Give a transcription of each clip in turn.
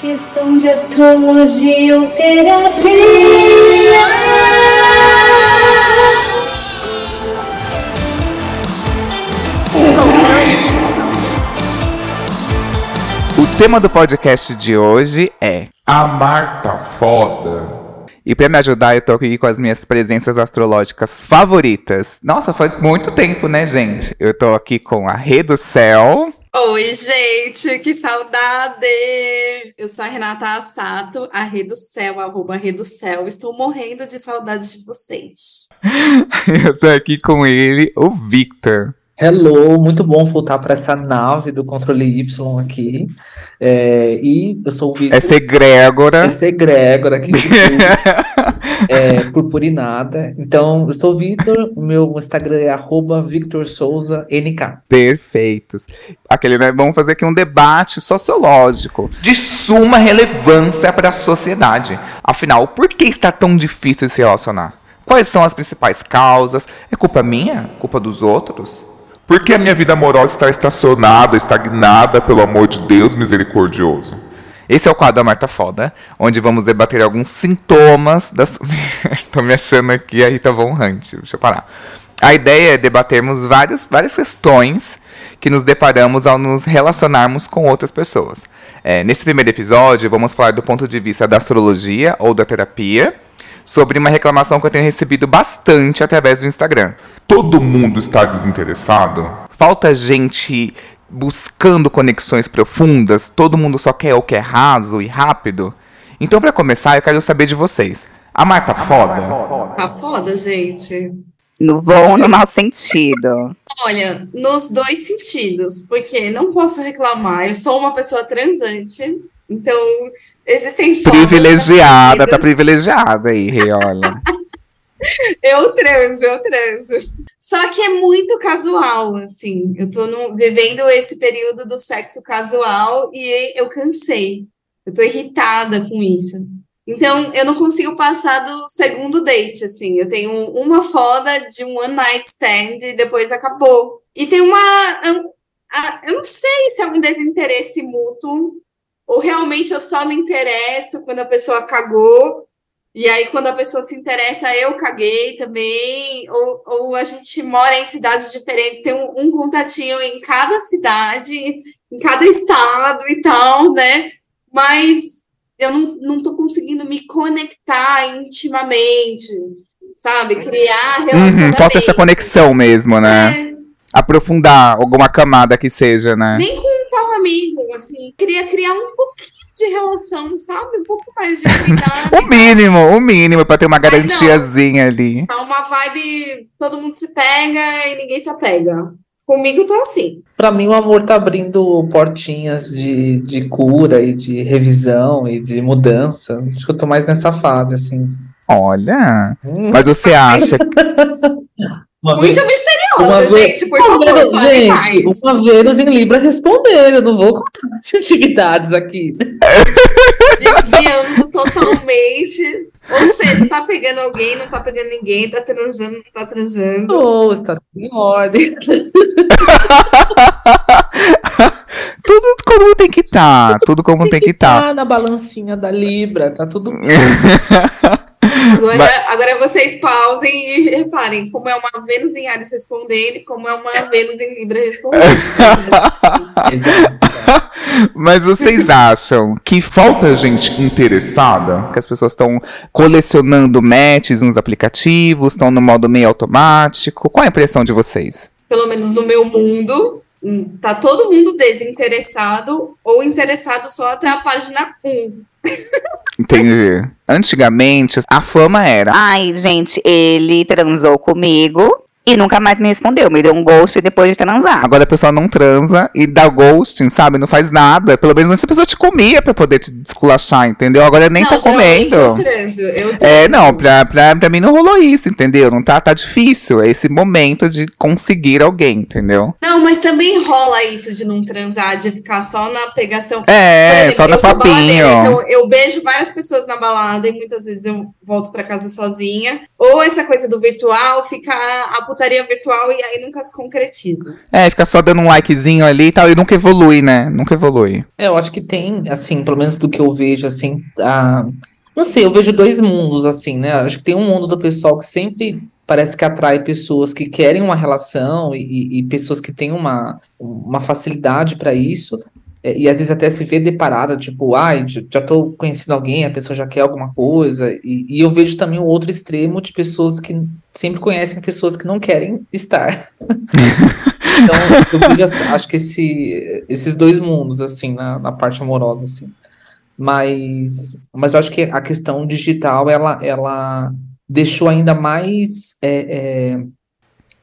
Questão de astrologia ou terapia. O tema do podcast de hoje é A Marta Foda. E pra me ajudar, eu tô aqui com as minhas presenças astrológicas favoritas. Nossa, faz muito tempo, né, gente? Eu tô aqui com a Rê do Céu. Oi, gente, que saudade! Eu sou a Renata Assato, a Rê do Céu, arroba Rê do Céu. Estou morrendo de saudade de vocês. Eu tô aqui com ele, o Victor. Hello, muito bom voltar para essa nave do controle Y aqui. É, e eu sou o Victor. Essa egrégora. Essa egrégora aqui de é, purpurinada. Então, eu sou o Victor, o meu Instagram é arroba Victor Souza NK. Perfeitos. Aquele, né? Vamos fazer aqui um debate sociológico de suma relevância para a sociedade. Afinal, por que está tão difícil se relacionar? Quais são as principais causas? É culpa minha? Culpa dos outros? Por que a minha vida amorosa está estacionada, estagnada, pelo amor de Deus misericordioso? Esse é o quadro da Marta Foda, onde vamos debater alguns sintomas das. Tô me achando aqui a Rita Von Hunt. Deixa eu parar. A ideia é debatermos várias, várias questões que nos deparamos ao nos relacionarmos com outras pessoas. É, nesse primeiro episódio, vamos falar do ponto de vista da astrologia ou da terapia, sobre uma reclamação que eu tenho recebido bastante através do Instagram. Todo mundo está desinteressado? Falta gente buscando conexões profundas, todo mundo só quer o que é raso e rápido. Então, para começar, eu quero saber de vocês. A Marta foda? Tá foda, gente. No bom ou no mau sentido? Olha, nos dois sentidos, porque não posso reclamar, eu sou uma pessoa transante, então existem Privilegiada, tá privilegiada aí, olha. Eu transo, eu transo. Só que é muito casual, assim. Eu tô no- vivendo esse período do sexo casual e eu cansei. Eu tô irritada com isso. Então, eu não consigo passar do segundo date, assim. Eu tenho uma foda de um one night stand e depois acabou. E tem uma. Eu não sei se é um desinteresse mútuo ou realmente eu só me interesso quando a pessoa cagou. E aí, quando a pessoa se interessa, eu caguei também. Ou, ou a gente mora em cidades diferentes, tem um, um contatinho em cada cidade, em cada estado e tal, né? Mas eu não, não tô conseguindo me conectar intimamente, sabe? Criar Uhum, relacionamento. falta essa conexão mesmo, né? É, Aprofundar alguma camada que seja, né? nem com amigo, assim. Queria criar um pouquinho de relação, sabe? Um pouco mais de intimidade. O mínimo, o mínimo, pra ter uma Mas não. garantiazinha ali. Tá uma vibe, todo mundo se pega e ninguém se apega. Comigo tá assim. Para mim, o amor tá abrindo portinhas de, de cura e de revisão e de mudança. Acho que eu tô mais nessa fase, assim. Olha, Hum, mas você acha Muito vez- misterioso, uma vez- gente, por favor, gente, mais. uma Vênus em Libra respondendo. Eu não vou contar as intimidades aqui. Desviando totalmente. Ou seja, tá pegando alguém, não tá pegando ninguém, tá transando, não tá transando. Oh, está tudo em ordem. tudo como tem que estar, tudo como tem que estar. Tá na balancinha da Libra, tá tudo Agora, Mas- agora vocês pausem e reparem como é uma Vênus em Ares respondendo e como é uma Vênus em Libra respondendo. Mas vocês acham que falta gente interessada? Que as pessoas estão colecionando matches nos aplicativos, estão no modo meio automático? Qual é a impressão de vocês? Pelo menos no meu mundo, hum, tá todo mundo desinteressado ou interessado só até a página 1. Entendi. Antigamente, a fama era. Ai, gente, ele transou comigo e nunca mais me respondeu. Me deu um ghost depois de transar. Agora a pessoa não transa e dá ghosting, sabe? Não faz nada. Pelo menos antes a pessoa te comia pra poder te desculachar, entendeu? Agora nem não, tá geralmente eu comendo. transo. Eu transo. É, não, pra, pra, pra mim não rolou isso, entendeu? Não tá, tá difícil. É esse momento de conseguir alguém, entendeu? Não, mas também rola isso de não transar, de ficar só na pegação. Por É, exemplo, só na eu sou papinho. baladeira, então eu beijo várias pessoas na balada e muitas vezes eu volto pra casa sozinha. Ou essa coisa do virtual fica a putaria virtual e aí nunca se concretiza. É, fica só dando um likezinho ali e tal, e nunca evolui, né? Nunca evolui. É, eu acho que tem, assim, pelo menos do que eu vejo, assim, a... não sei, eu vejo dois mundos, assim, né? Acho que tem um mundo do pessoal que sempre parece que atrai pessoas que querem uma relação e, e pessoas que têm uma, uma facilidade para isso. É, e às vezes até se vê deparada, tipo, ai, j- já tô conhecendo alguém, a pessoa já quer alguma coisa. E, e eu vejo também o outro extremo de pessoas que sempre conhecem pessoas que não querem estar. então, eu vejo, acho que esse, esses dois mundos, assim, na, na parte amorosa, assim. Mas, mas eu acho que a questão digital, ela, ela deixou ainda mais é, é,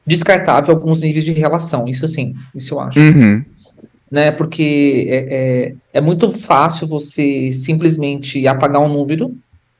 descartável alguns níveis de relação. Isso sim, isso eu acho Uhum. Né? Porque é, é, é muito fácil você simplesmente apagar um número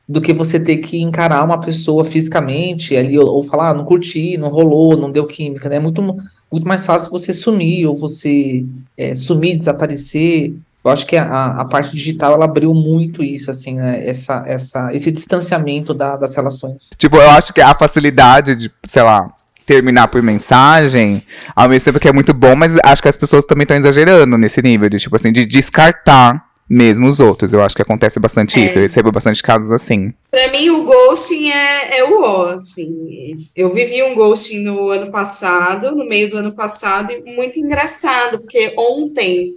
do que você ter que encarar uma pessoa fisicamente ali ou, ou falar, ah, não curti, não rolou, não deu química, né? É muito, muito mais fácil você sumir ou você é, sumir, desaparecer. Eu acho que a, a parte digital ela abriu muito isso, assim, né? Essa, essa, esse distanciamento da- das relações. Tipo, eu acho que a facilidade de, sei lá, terminar por mensagem, ao mesmo tempo que é muito bom, mas acho que as pessoas também estão exagerando nesse nível de, tipo assim, de descartar mesmo os outros. Eu acho que acontece bastante É. isso. Eu recebo bastante casos assim. Pra mim, o ghosting é, é o ó, assim. Eu vivi um ghosting no ano passado, no meio do ano passado, e muito engraçado, porque ontem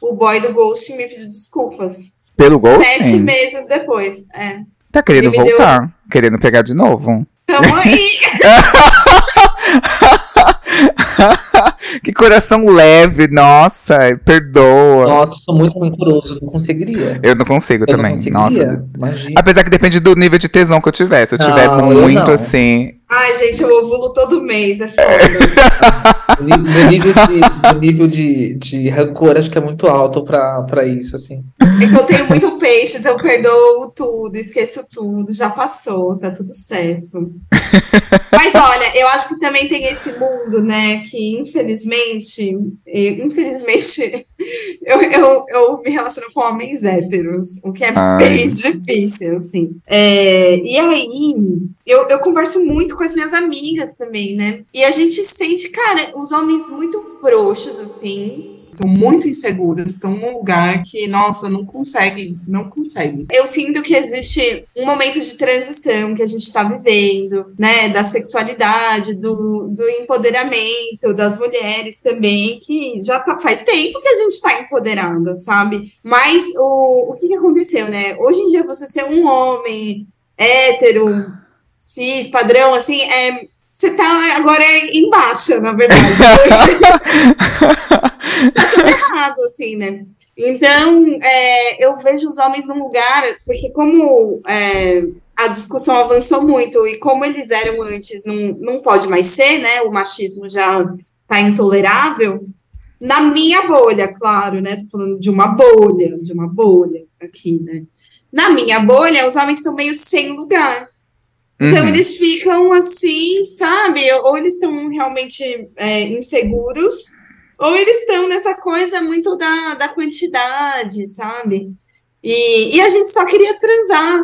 o boy do ghosting me pediu desculpas. Pelo gol, Sete meses depois. É. tá querendo me deu- voltar. Querendo pegar de novo. Tamo aí. que coração leve, nossa, perdoa. Nossa, sou muito rancoroso, não conseguiria. Eu não consigo Eu não também. conseguiria, Nossa. imagina. Apesar que depende do nível de tesão que eu tiver. Se eu tiver Não, eu muito não. assim. Ai, gente, eu ovulo todo mês, é foda. Meu nível de, meu nível de, de rancor acho que é muito alto pra, pra isso, assim. É que eu tenho muito peixes, eu perdoo tudo, esqueço tudo, já passou, tá tudo certo. Mas olha, eu acho que também tem esse mundo, né, que infelizmente, infelizmente, eu, eu, eu me relaciono com homens héteros, o que é Ai. bem difícil, assim. É, e aí, eu, eu converso muito com as minhas amigas também, né, e a gente sente, cara, os homens muito frouxos, assim, estão muito inseguros, estão num lugar que, nossa, não consegue, não consegue. Eu sinto que existe um momento de transição que a gente está vivendo, né, da sexualidade, do, do empoderamento das mulheres também, que já tá, faz tempo que a gente está empoderada, sabe? Mas o, o que, que aconteceu, né? Hoje em dia você ser um homem hétero, cis, padrão, assim, é você tá agora em baixa, na verdade. tá tudo errado, assim, né? Então, é, eu vejo os homens num lugar, porque como é, a discussão avançou muito e como eles eram antes, não, não pode mais ser, né? O machismo já tá intolerável. Na minha bolha, claro, né? Tô falando de uma bolha, de uma bolha aqui, né? Na minha bolha, os homens estão meio sem lugar. Então, Uhum. eles ficam assim, sabe? Ou eles estão realmente é, inseguros, ou eles estão nessa coisa muito da, da quantidade, sabe? E, e a gente só queria transar.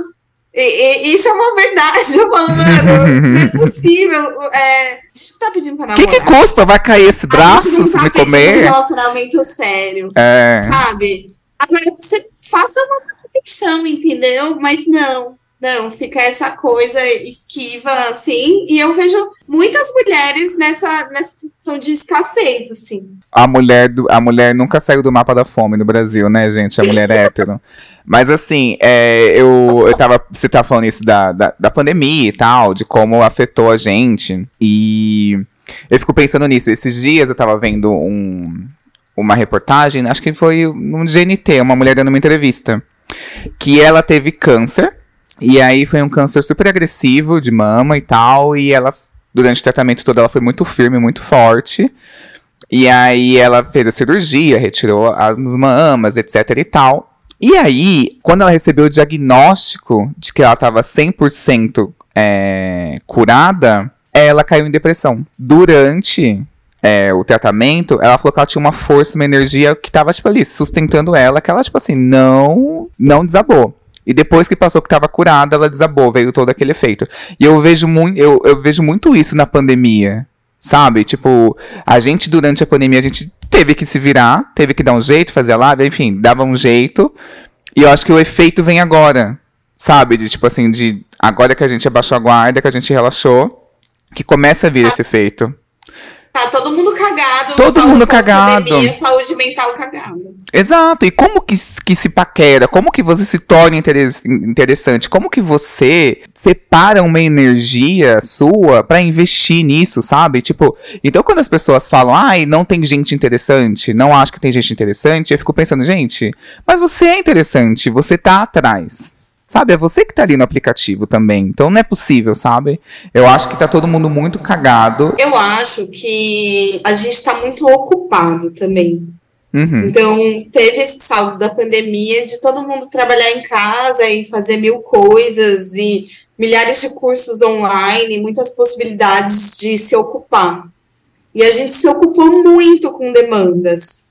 E, e- isso é uma verdade. Eu falo, mano, não é possível. É, a gente não tá pedindo pra O que, namorar. que custa? Vai cair esse a braço gente não se tá me pedindo um comer? relacionamento sério É. sabe? Agora você faça uma proteção, entendeu? Mas não, não, fica essa coisa esquiva assim, e eu vejo muitas mulheres nessa, nessa situação de escassez, assim. A mulher, do, a mulher nunca saiu do mapa da fome no Brasil, né, gente? A mulher é hétero. Mas assim, é, eu, eu tava. Você tava falando isso da, da, da pandemia e tal, de como afetou a gente. E eu fico pensando nisso. Esses dias eu tava vendo um, uma reportagem, acho que foi no GNT, uma mulher dando uma entrevista. Que ela teve câncer. E aí foi um câncer super agressivo de mama e tal. E ela, durante o tratamento todo, ela foi muito firme, muito forte. E aí ela fez a cirurgia, retirou as mamas, etc e tal. E aí, quando ela recebeu o diagnóstico de que ela estava 100% é, curada, ela caiu em depressão. Durante é, o tratamento, ela falou que ela tinha uma força, uma energia que tava, tipo, ali, sustentando ela, que ela, tipo assim, não, não desabou. E depois que passou que tava curada, ela desabou, veio todo aquele efeito. E eu vejo muito, eu, eu vejo muito isso na pandemia. Sabe? Tipo, a gente durante a pandemia, a gente teve que se virar, teve que dar um jeito, fazer a live, enfim, dava um jeito. E eu acho que o efeito vem agora. Sabe? De tipo assim, de agora que a gente abaixou a guarda, que a gente relaxou, que começa a vir esse efeito. Tá todo mundo cagado. Todo mundo cagado. Saúde mental cagada. Exato. E como que, que se paquera? Como que você se torna interes- interessante? Como que você separa uma energia sua pra investir nisso, sabe? Tipo, então quando as pessoas falam, ai, não tem gente interessante, não acho que tem gente interessante, eu fico pensando, gente, mas você é interessante, você tá atrás. Sabe, é você que tá ali no aplicativo também. Então não é possível, sabe? Eu acho que tá todo mundo muito cagado. Eu acho que a gente tá muito ocupado também. Uhum. Então, teve esse saldo da pandemia de todo mundo trabalhar em casa e fazer mil coisas e milhares de cursos online, muitas possibilidades de se ocupar. E a gente se ocupou muito com demandas.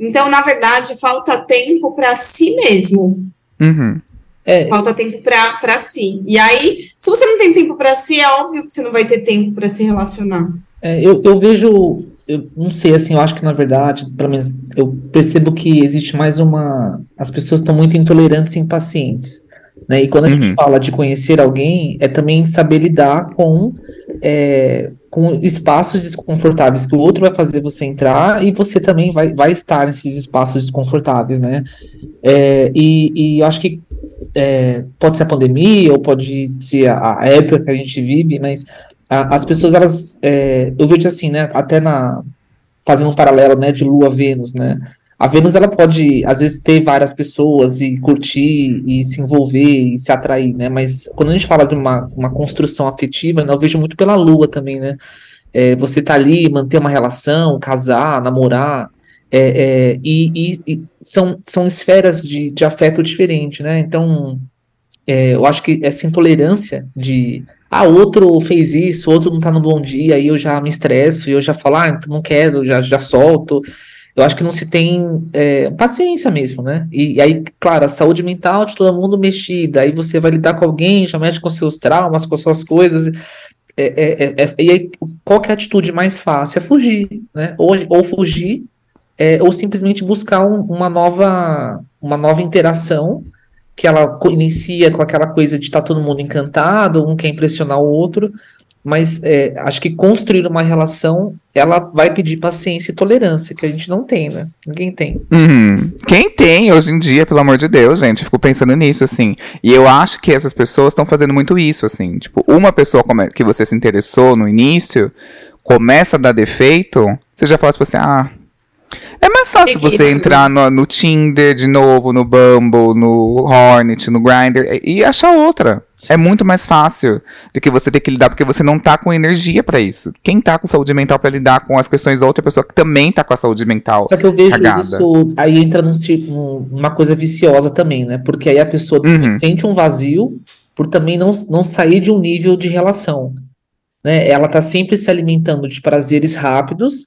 Então, na verdade, falta tempo para si mesmo. Uhum. É, Falta tempo para si. E aí, se você não tem tempo para si, é óbvio que você não vai ter tempo para se relacionar. É, eu, eu vejo, eu não sei, assim, eu acho que na verdade, pelo menos eu percebo que existe mais uma. As pessoas estão muito intolerantes e impacientes. Né? E quando a gente Uhum. fala de conhecer alguém, é também saber lidar com, é, com espaços desconfortáveis que o outro vai fazer você entrar e você também vai, vai estar nesses espaços desconfortáveis, né? É, e, e eu acho que é, pode ser a pandemia ou pode ser a, a época que a gente vive, mas a- as pessoas, elas, é, eu vejo assim, né, até na, fazendo um paralelo, né, de Lua Vênus, né, a Vênus, ela pode, às vezes, ter várias pessoas e curtir e se envolver e se atrair, né, mas quando a gente fala de uma, uma construção afetiva, né, eu vejo muito pela Lua também, né, é, você tá ali, manter uma relação, casar, namorar, é, é, e, e- e são, são esferas de, de afeto diferente, né, então, é, eu acho que essa intolerância de ah, outro fez isso, outro não tá no bom dia, aí eu já me estresso, e eu já falo, ah, então não quero, já, já solto. Eu acho que não se tem é, paciência mesmo, né? E, e aí, claro, a saúde mental de todo mundo mexida, aí você vai lidar com alguém, já mexe com seus traumas, com suas coisas. É, é, é, é- e aí, qual é a atitude mais fácil? É fugir, né? Ou, ou fugir, é, ou simplesmente buscar um- uma nova, uma nova interação que ela inicia com aquela coisa de estar todo mundo encantado, um quer impressionar o outro, mas é, acho que construir uma relação, ela vai pedir paciência e tolerância, que a gente não tem, né? Ninguém tem. Uhum. Quem tem hoje em dia, pelo amor de Deus, gente, eu fico pensando nisso, assim. E eu acho que essas pessoas estão fazendo muito isso, assim. Tipo, uma pessoa que você se interessou no início começa a dar defeito, você já fala tipo assim, ah. É mais fácil você entrar no, no Tinder de novo, no Bumble, no Hornet, no Grindr e, e achar outra. É muito mais fácil do que você ter que lidar, porque você não tá com energia pra isso. Quem tá com saúde mental pra lidar com as questões da outra pessoa que também tá com a saúde mental Só que eu vejo Cagada. isso, aí entra num- numa coisa viciosa também, né? Porque aí a pessoa Uhum. sente um vazio por também não, não sair de um nível de relação. Né? Ela tá sempre se alimentando de prazeres rápidos,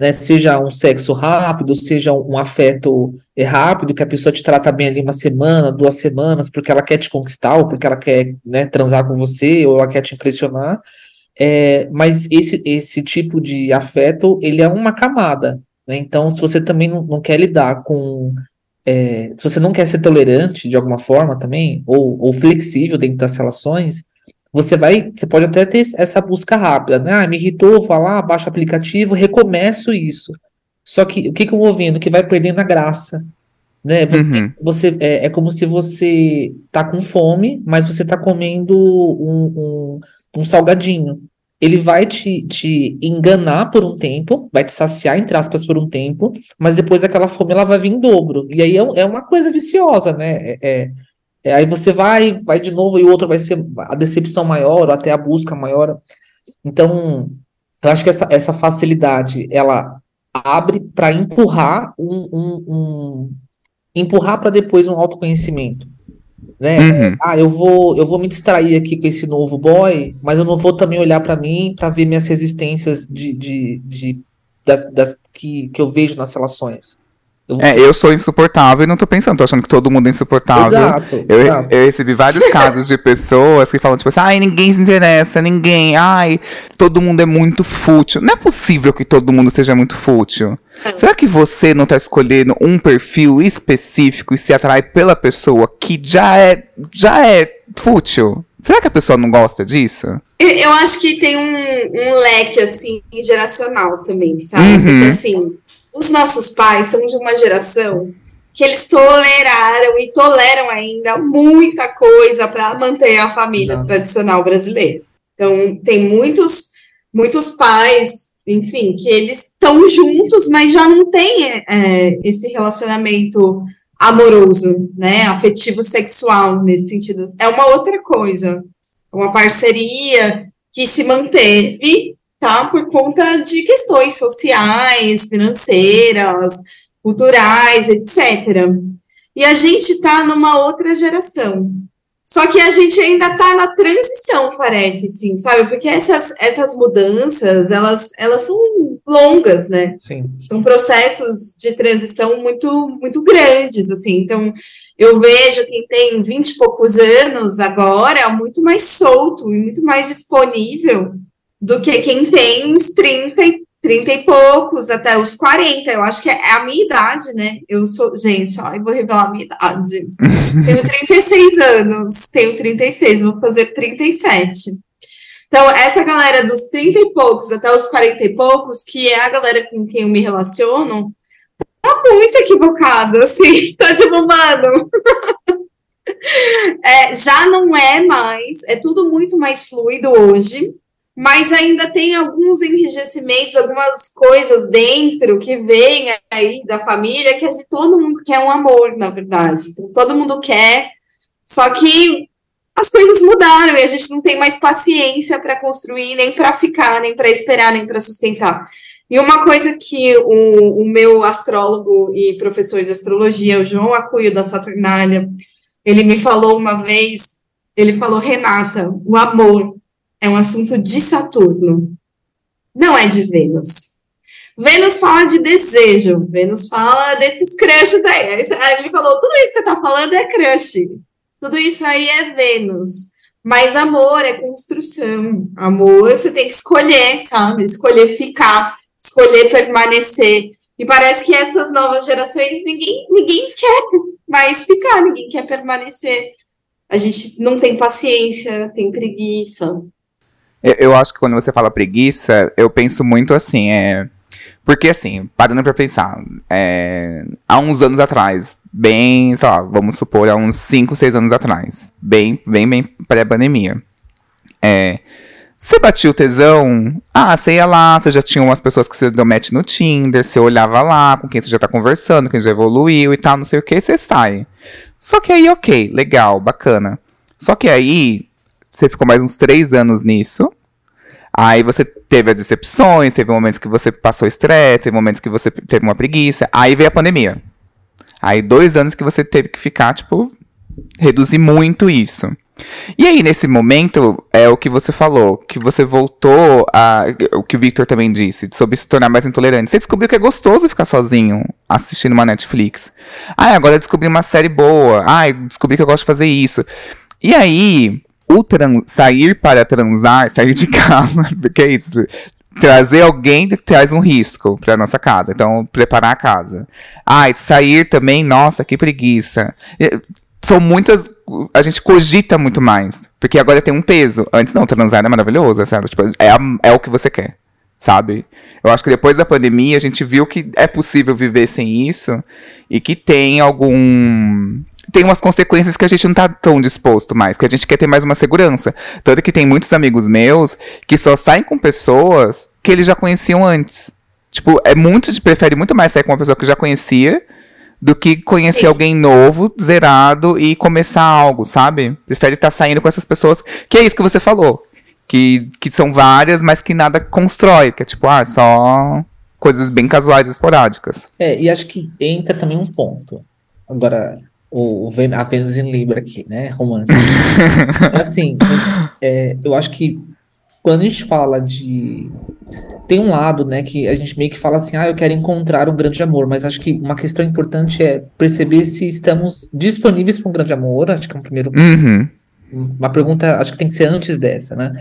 né? Seja um sexo rápido, seja um, afeto é, rápido, que a pessoa te trata bem ali uma semana, duas semanas, porque ela quer te conquistar, ou porque ela quer, né, transar com você, ou ela quer te impressionar. É, mas esse, esse tipo de afeto, ele é uma camada, né? Então, se você também não, não quer lidar com. é, se você não quer ser tolerante de alguma forma também, ou, ou flexível dentro das relações, você vai. Você pode até ter essa busca rápida, né? Ah, me irritou, vou lá, baixo o aplicativo, recomeço isso. Só que o que, que eu vou vendo? Que vai perdendo a graça. Né? Você, Uhum. você é, é como se você tá com fome, mas você tá comendo um, um, um salgadinho. Ele vai te, te enganar por um tempo, vai te saciar, entre aspas, por um tempo, mas depois aquela fome ela vai vir em dobro. E aí é, é uma coisa viciosa, né? É, é- aí você vai, vai de novo e o outro vai ser a decepção maior, ou até a busca maior. Então, eu acho que essa, essa facilidade, ela abre para empurrar um, um- um- empurrar para depois um autoconhecimento, né? Uhum. Ah, eu vou, eu vou me distrair aqui com esse novo boy, mas eu não vou também olhar para mim para ver minhas resistências de, de, de das, das que, que eu vejo nas relações. Eu- É, eu sou insuportável e não tô pensando, tô achando que todo mundo é insuportável. Exato, Eu, exato. eu recebi vários casos de pessoas que falam, tipo assim, ai, ninguém se interessa, ninguém, ai, todo mundo é muito fútil. Não é possível que todo mundo seja muito fútil. Será que você não tá escolhendo um perfil específico e se atrai pela pessoa que já é, já é fútil? Será que a pessoa não gosta disso? Eu- Eu acho que tem um, um leque, assim, geracional também, sabe? Uhum. Porque, assim, os nossos pais são de uma geração que eles toleraram e toleram ainda muita coisa para manter a família Exato. tradicional brasileira. Então, tem muitos, muitos pais, enfim, que eles estão juntos, mas já não tem é, esse relacionamento amoroso, né? Afetivo sexual nesse sentido. É uma outra coisa. Uma parceria que se manteve, tá? Por conta de questões sociais, financeiras, culturais, etc. E a gente está numa outra geração. Só que a gente ainda está na transição, parece, sim, sabe? Porque essas, essas mudanças, elas, elas são longas, né? Sim. são processos de transição muito, muito grandes, assim. Então, eu vejo quem tem 20 e poucos anos agora muito mais solto e muito mais disponível do que quem tem uns 30, e- 30 e poucos até os 40. Eu acho que é a minha idade, né? Eu sou, gente, ó, eu vou revelar a minha idade. tenho 36 anos, tenho 36, vou fazer 37. Então, essa galera dos 30 e poucos até os 40 e poucos, que é a galera com quem eu me relaciono, tá muito equivocado, assim, tá tipo, mano. É, já não é mais, é tudo muito mais fluido hoje, mas ainda tem alguns enrijecimentos, algumas coisas dentro que vêm aí da família que a gente, todo mundo quer um amor, na verdade. Então, todo mundo quer, só que as coisas mudaram e a gente não tem mais paciência para construir, nem para ficar, nem para esperar, nem para sustentar. E uma coisa que o, o meu astrólogo e professor de astrologia, o João Acuio da Saturnália, ele me falou uma vez, ele falou, Renata, o amor é um assunto de Saturno, não é de Vênus. Vênus fala de desejo, Vênus fala desses crushes aí. Ele falou, tudo isso que você tá falando é crush. Tudo isso aí é Vênus. Mas amor é construção. Amor você tem que escolher, sabe? Escolher ficar, escolher permanecer. E parece que essas novas gerações, ninguém, ninguém quer mais ficar, ninguém quer permanecer. A gente não tem paciência, tem preguiça. Eu, eu acho que quando você fala preguiça, eu penso muito assim, é. Porque assim, parando pra pensar, é, há uns anos atrás, bem, sei lá, vamos supor, há uns 5, 6 anos atrás, bem, bem, bem pré-pandemia. É, você batia o tesão, ah, você ia lá, você já tinha umas pessoas que você deu match no Tinder, você olhava lá com quem você já tá conversando, quem já evoluiu e tal, não sei o que, você sai. Só que aí, ok, legal, bacana. Só que aí, você ficou mais uns três anos nisso. Aí você teve as decepções, teve momentos que você passou estresse, teve momentos que você teve uma preguiça. Aí veio a pandemia. Aí dois anos que você teve que ficar, tipo, reduzir muito isso. E aí, nesse momento, é o que você falou, que você voltou a. O que o Victor também disse, sobre se tornar mais intolerante. Você descobriu que é gostoso ficar sozinho assistindo uma Netflix. Ah, agora eu descobri uma série boa. Ah, descobri que eu gosto de fazer isso. E aí, o sair para transar, sair de casa, porque é isso. Trazer alguém traz um risco para nossa casa. Então, preparar a casa. Ah, e sair também, nossa, que preguiça. São muitas. A gente cogita muito mais. Porque agora tem um peso. Antes não, transar é maravilhoso, sabe? Tipo, é, é o que você quer. Sabe? Eu acho que depois da pandemia a gente viu que é possível viver sem isso e que tem algum. Tem umas consequências que a gente não tá tão disposto mais, que a gente quer ter mais uma segurança. Tanto que tem muitos amigos meus que só saem com pessoas que eles já conheciam antes. Tipo, é muito, prefere muito mais sair com uma pessoa que já conhecia do que conhecer Sim. alguém novo, zerado e começar algo, sabe? Prefere estar saindo com essas pessoas, que é isso que você falou. Que, que são várias, mas que nada constrói. Que é tipo, ah, só coisas bem casuais, esporádicas. É, e acho que entra também um ponto. Agora, o, o Ven- a Vênus em Libra aqui, né? Romântico. assim, é, eu acho que quando a gente fala de. Tem um lado, né, que a gente meio que fala assim, ah, eu quero encontrar um grande amor, mas acho que uma questão importante é perceber se estamos disponíveis para um grande amor, acho que é um primeiro Uhum. uma pergunta, acho que tem que ser antes dessa, né?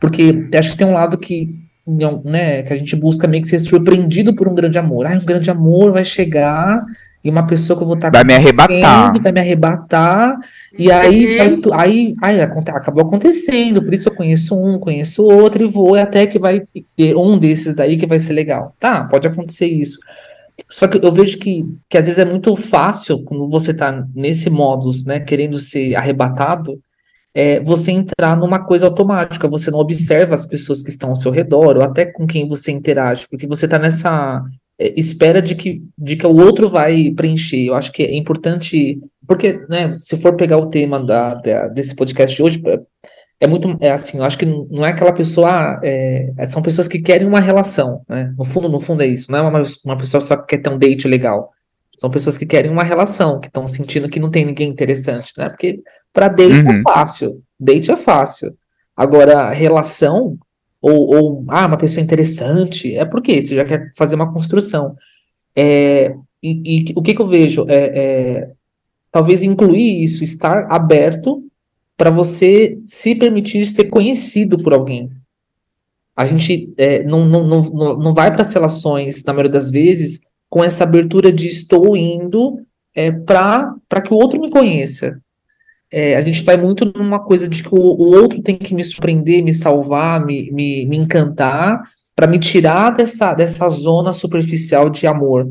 Porque acho que tem um lado que, não, né, que a gente busca meio que ser surpreendido por um grande amor. Ah, um grande amor vai chegar e uma pessoa que eu vou estar Vai me arrebatar. vai me arrebatar, e aí, vai tu- aí, aí acabou acontecendo, por isso eu conheço um, conheço outro, e vou até que vai ter um desses daí que vai ser legal. Tá, pode acontecer isso. Só que eu vejo que, que às vezes é muito fácil, quando você tá nesse modus, né, querendo ser arrebatado, é você entrar numa coisa automática, você não observa as pessoas que estão ao seu redor, ou até com quem você interage, porque você está nessa espera de que, de que o outro vai preencher. Eu acho que é importante, porque, né, se for pegar o tema da, da- desse podcast de hoje, é, é muito, é assim, eu acho que não é aquela pessoa, ah, é, são pessoas que querem uma relação, né, no fundo, no fundo é isso, não é uma, uma pessoa só que quer ter um date legal, são pessoas que querem uma relação, que estão sentindo que não tem ninguém interessante, né, porque para date é Uhum. fácil, date é fácil, agora, relação, ou, ou, ah, uma pessoa interessante, é porque você já quer fazer uma construção. É, e, e o que que eu vejo? É, é, talvez incluir isso, estar aberto para você se permitir ser conhecido por alguém. A gente é, não, não, não, não vai para as relações, na maioria das vezes, com essa abertura de estou indo é, para que o outro me conheça. É, a gente vai muito numa coisa de que o, o outro tem que me surpreender, me salvar, me, me, me encantar, para me tirar dessa, dessa zona superficial de amor.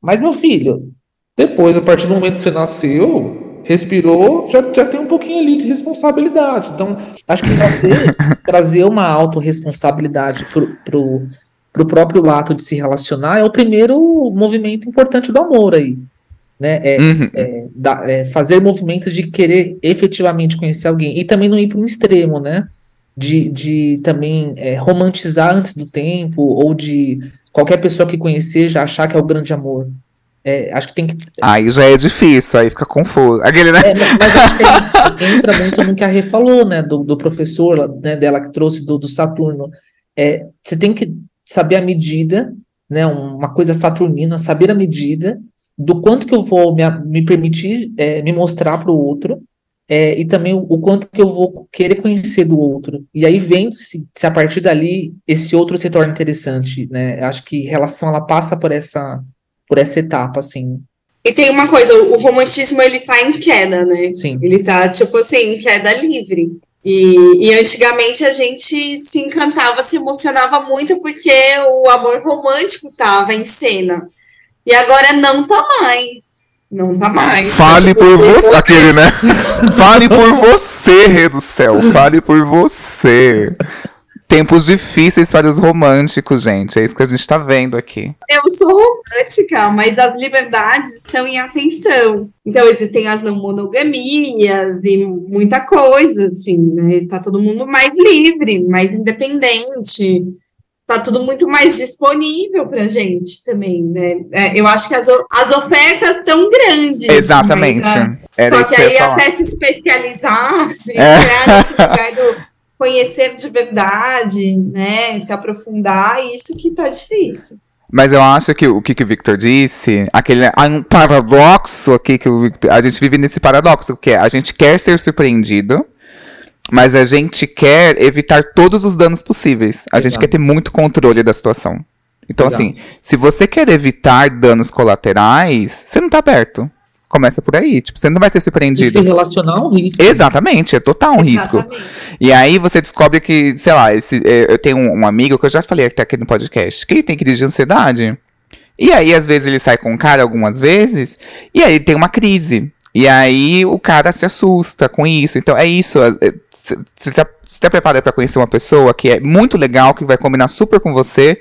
Mas, meu filho, depois, a partir do momento que você nasceu, respirou, já, já tem um pouquinho ali de responsabilidade. Então, acho que trazer, trazer uma autorresponsabilidade pro, pro, pro próprio ato de se relacionar é o primeiro movimento importante do amor aí. Né? É, Uhum. é, da- é, fazer movimentos de querer efetivamente conhecer alguém e também não ir para um extremo, né? De, de também é, romantizar antes do tempo ou de qualquer pessoa que conhecer já achar que é o grande amor. É, acho que tem que. Aí já é difícil, aí fica confuso. Aquele, né? é, mas acho que entra muito no que a Rê falou, né? Do, do professor né, dela que trouxe do, do Saturno. É, você tem que saber a medida, né? Uma coisa saturnina, saber a medida do quanto que eu vou me, me permitir é, me mostrar para o outro é, e também o, o quanto que eu vou querer conhecer do outro. E aí vendo se, se a partir dali esse outro se torna interessante, né? Eu Acho que relação ela passa por essa por essa etapa, assim, E tem uma coisa, o romantismo ele tá em queda, né? sim. Ele tá, tipo assim, em queda livre. E, e antigamente a gente se encantava, se emocionava muito porque o amor romântico tava em cena. E agora não tá mais. Não tá mais. Fale Tipo, por você. Aquele, né? Fale por você, Rei do Céu. Fale por você. Tempos difíceis para os românticos, gente. É isso que a gente tá vendo aqui. Eu sou romântica, mas as liberdades estão em ascensão. Então existem as não monogamias e muita coisa, assim, né? Tá todo mundo mais livre, mais independente. Tá tudo muito mais disponível pra gente também, né? É, eu acho que as, as ofertas estão grandes. Exatamente. mas, ah, só que que aí até se especializar, É. entrar nesse lugar do conhecer de verdade, né? Se aprofundar, isso que tá difícil. Mas eu acho que o que, que o Victor disse, aquele há um paradoxo aqui que o Victor, a gente vive nesse paradoxo, que é a gente quer ser surpreendido, mas a gente quer evitar todos os danos possíveis. A gente Exato. quer ter muito controle da situação. Então, Exato. assim, se você quer evitar danos colaterais, você não tá aberto. Começa por aí. Tipo, você não vai ser E se surpreendido. relacionar é um risco. Exatamente, é total um risco. Exatamente. E aí você descobre que, sei lá, esse, é, eu tenho um, um amigo que eu já falei até aqui no podcast, que ele tem crise de ansiedade. E aí, às vezes, ele sai com um cara algumas vezes, e aí tem uma crise. E aí o cara se assusta com isso. Então é isso. Você tá, cê tá preparado pra conhecer uma pessoa que é muito legal, que vai combinar super com você,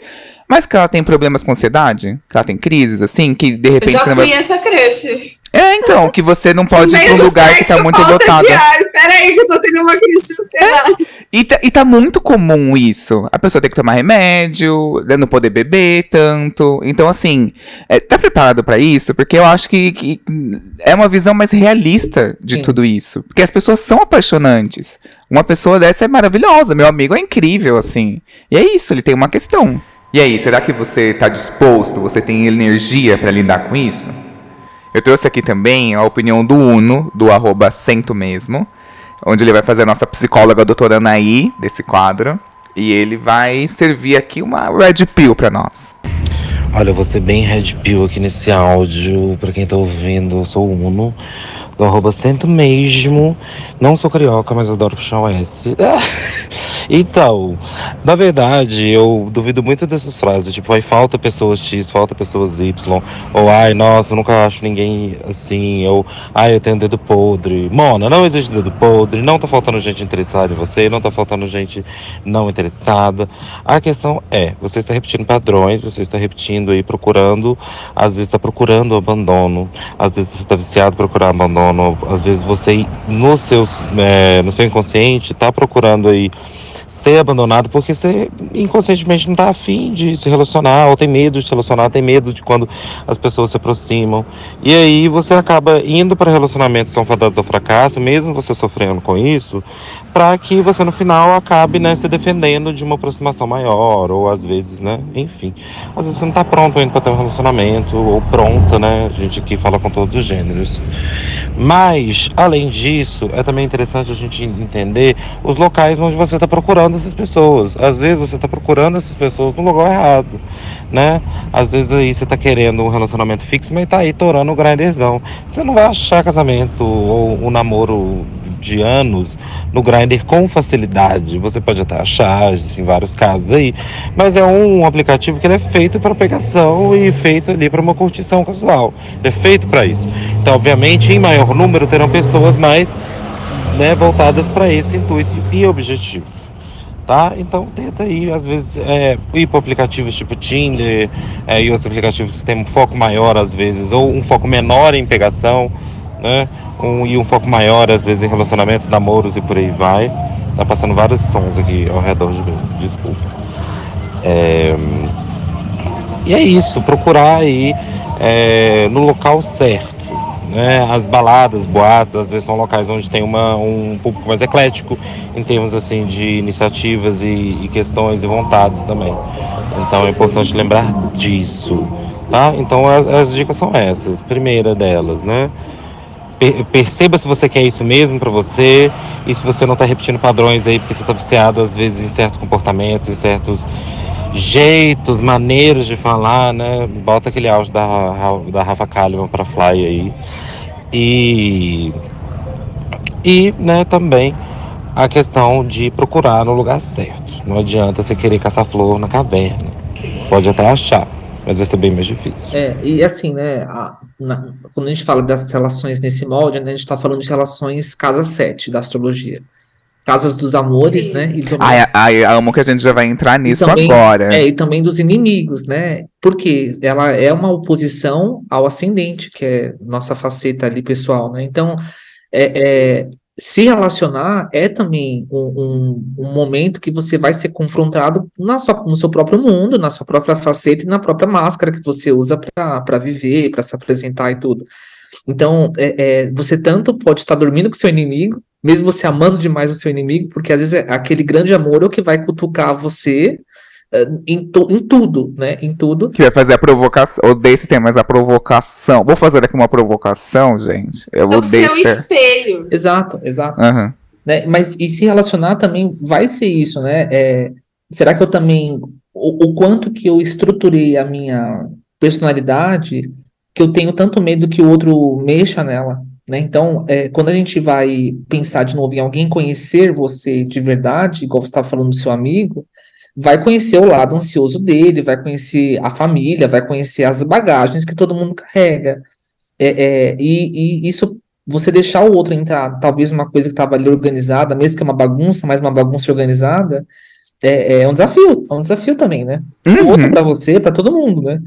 mas que ela tem problemas com ansiedade, que ela tem crises, assim, que de Eu repente já você não vai. fui essa crush. É, então, que você não pode ir pra um lugar que sexo, tá muito lotado. Peraí, que eu tô tendo uma crise de ansiedade. E tá, e tá muito comum isso. A pessoa tem que tomar remédio, né, não poder beber tanto. Então, assim, é, tá preparado pra isso? Porque eu acho que, que é uma visão mais realista de Sim. tudo isso. Porque as pessoas são apaixonantes. Uma pessoa dessa é maravilhosa, meu amigo é incrível, assim. E é isso, ele tem uma questão. E aí, será que você está disposto, você tem energia para lidar com isso? Eu trouxe aqui também a opinião do Uno, do arroba Cento Mesmo, onde ele vai fazer a nossa psicóloga a doutora Anaí, desse quadro. E ele vai servir aqui uma Red Pill para nós. Olha, eu vou ser bem red pill aqui nesse áudio. Pra quem tá ouvindo, eu sou o Uno, do arroba cento mesmo. Não sou carioca, mas adoro puxar o S. Então, na verdade, eu duvido muito dessas frases, tipo, ai, falta pessoas X, falta pessoas Y, ou ai, nossa, eu nunca acho ninguém assim, ou ai, eu tenho dedo podre. Mona, não existe dedo podre, não tá faltando gente interessada em você, não tá faltando gente não interessada. A questão é, você está repetindo padrões, você está repetindo aí, procurando, às vezes está procurando abandono, às vezes você está viciado em procurar abandono, às vezes você, no seu, é, no seu inconsciente, está procurando aí ser abandonado porque você inconscientemente não está afim de se relacionar, ou tem medo de se relacionar, tem medo de quando as pessoas se aproximam. E aí você acaba indo para relacionamentos que são fadados ao fracasso, mesmo você sofrendo com isso, para que você no final acabe né, se defendendo de uma aproximação maior, ou às vezes, né, enfim. Às vezes você não está pronto ainda para ter um relacionamento, ou pronta, né? A gente aqui fala com todos os gêneros. Mas, além disso, é também interessante a gente entender os locais onde você está procurando essas pessoas. Às vezes você está procurando essas pessoas no lugar errado, né? Às vezes aí você está querendo um relacionamento fixo, mas está aí torando o grinderzão. Você não vai achar casamento ou um namoro de anos no Grindr com facilidade. Você pode até achar, em vários casos aí, mas é um aplicativo que ele é feito para pegação e feito ali para uma curtição casual. Ele é feito para isso. Então, obviamente, em maior número terão pessoas mais né, voltadas para esse intuito e objetivo. Tá? Então tenta aí, às vezes, é, ir para aplicativos tipo Tinder é, e outros aplicativos que têm um foco maior, às vezes, ou um foco menor em pegação, né? Um, e um foco maior, às vezes, em relacionamentos, namoros e por aí vai. Tá passando vários sons aqui ao redor de mim, desculpa. É, e é isso, procurar aí é, no local certo. Né? As baladas, boates, às vezes são locais onde tem uma, um público mais eclético em termos assim de iniciativas e, e questões e vontades também. Então é importante lembrar disso. Tá? Então as, as dicas são essas. Primeira delas, né? Per- Perceba se você quer isso mesmo pra você e se você não tá repetindo padrões aí porque você tá viciado às vezes em certos comportamentos, em certos jeitos, maneiras de falar, né? Bota aquele áudio da, da Rafa Kalimann pra Fly aí. E, e né, também a questão de procurar no lugar certo. Não adianta você querer caçar flor na caverna. Pode até achar, mas vai ser bem mais difícil. É, e assim, né, a- na- quando a gente fala das relações nesse molde, né, a gente está falando de relações casa 7 da astrologia. Casas dos amores, Sim. né, e também, Ai, ai, amo que a gente já vai entrar nisso também- agora. é, e também dos inimigos, né, porque ela é uma oposição ao ascendente, que é nossa faceta ali pessoal, né, então, é, é, se relacionar é também um, um, um momento que você vai ser confrontado na sua, no seu próprio mundo, na sua própria faceta e na própria máscara que você usa para viver, para se apresentar e tudo. Então, é, é, você tanto pode estar dormindo com seu inimigo, mesmo você amando demais o seu inimigo, porque às vezes é aquele grande amor é o que vai cutucar você em, tu- em tudo, né? Em tudo. Que vai fazer a provocação. Odeio esse tema, mas a provocação. Vou fazer aqui uma provocação, gente. Eu É o odeio seu esse termo. espelho. Exato, exato. Aham. né? Mas e se relacionar também vai ser isso, né? É, será que eu também o, o quanto que eu estruturei a minha personalidade que eu tenho tanto medo que o outro mexa nela, né? Então, é, quando a gente vai pensar de novo em alguém conhecer você de verdade, igual você estava falando do seu amigo, vai conhecer o lado ansioso dele, vai conhecer a família, vai conhecer as bagagens que todo mundo carrega. É, é, e, e isso você deixar o outro entrar, talvez uma coisa que estava ali organizada, mesmo que é uma bagunça, mas uma bagunça organizada, é, é um desafio, é um desafio também, né? O outro Uhum. para você, para todo mundo, né?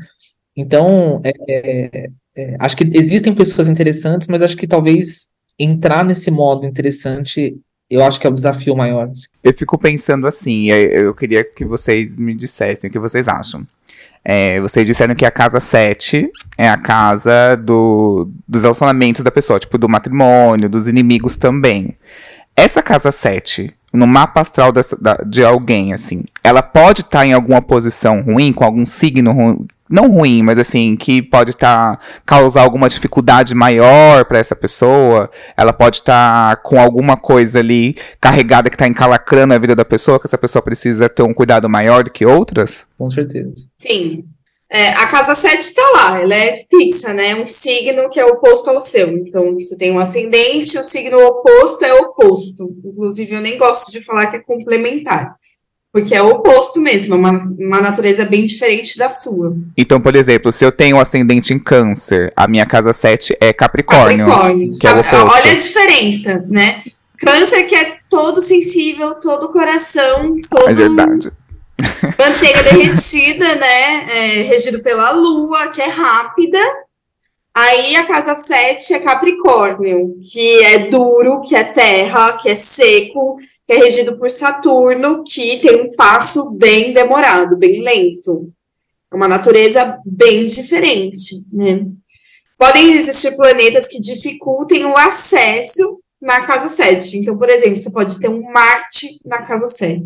Então, é, é, é, acho que existem pessoas interessantes, mas acho que talvez entrar nesse modo interessante, eu acho que é o desafio maior. assim. Eu fico pensando assim, eu queria que vocês me dissessem o que vocês acham. É, vocês disseram que a casa 7 é a casa do, dos relacionamentos da pessoa, tipo, do matrimônio, dos inimigos também. essa casa 7, no mapa astral dessa- da- de alguém, assim, ela pode estar em alguma posição ruim, com algum signo ruim. Não ruim, mas assim, que pode estar causar alguma dificuldade maior para essa pessoa. Ela pode estar com alguma coisa ali carregada que está encalacrando a vida da pessoa, que essa pessoa precisa ter um cuidado maior do que outras. Com certeza. Sim. É, a casa 7 tá lá, ela é fixa, né? Um signo que é oposto ao seu. Então, você tem um ascendente, o signo oposto é oposto. Inclusive, eu nem gosto de falar que é complementar. Porque é o oposto mesmo, é uma, uma natureza bem diferente da sua. Então, por exemplo, se eu tenho um ascendente em câncer, a minha casa 7 é Capricórnio. Capricórnio. que é o oposto. Olha a diferença, né? Câncer que é todo sensível, todo coração, todo É verdade. manteiga derretida, né? É, regido pela lua, que é rápida. Aí a casa 7 é Capricórnio, que é duro, que é terra, que é seco, que é regido por Saturno, que tem um passo bem demorado, bem lento. É uma natureza bem diferente, né? Podem existir planetas que dificultem o acesso na casa 7. Então, por exemplo, você pode ter um Marte na casa 7.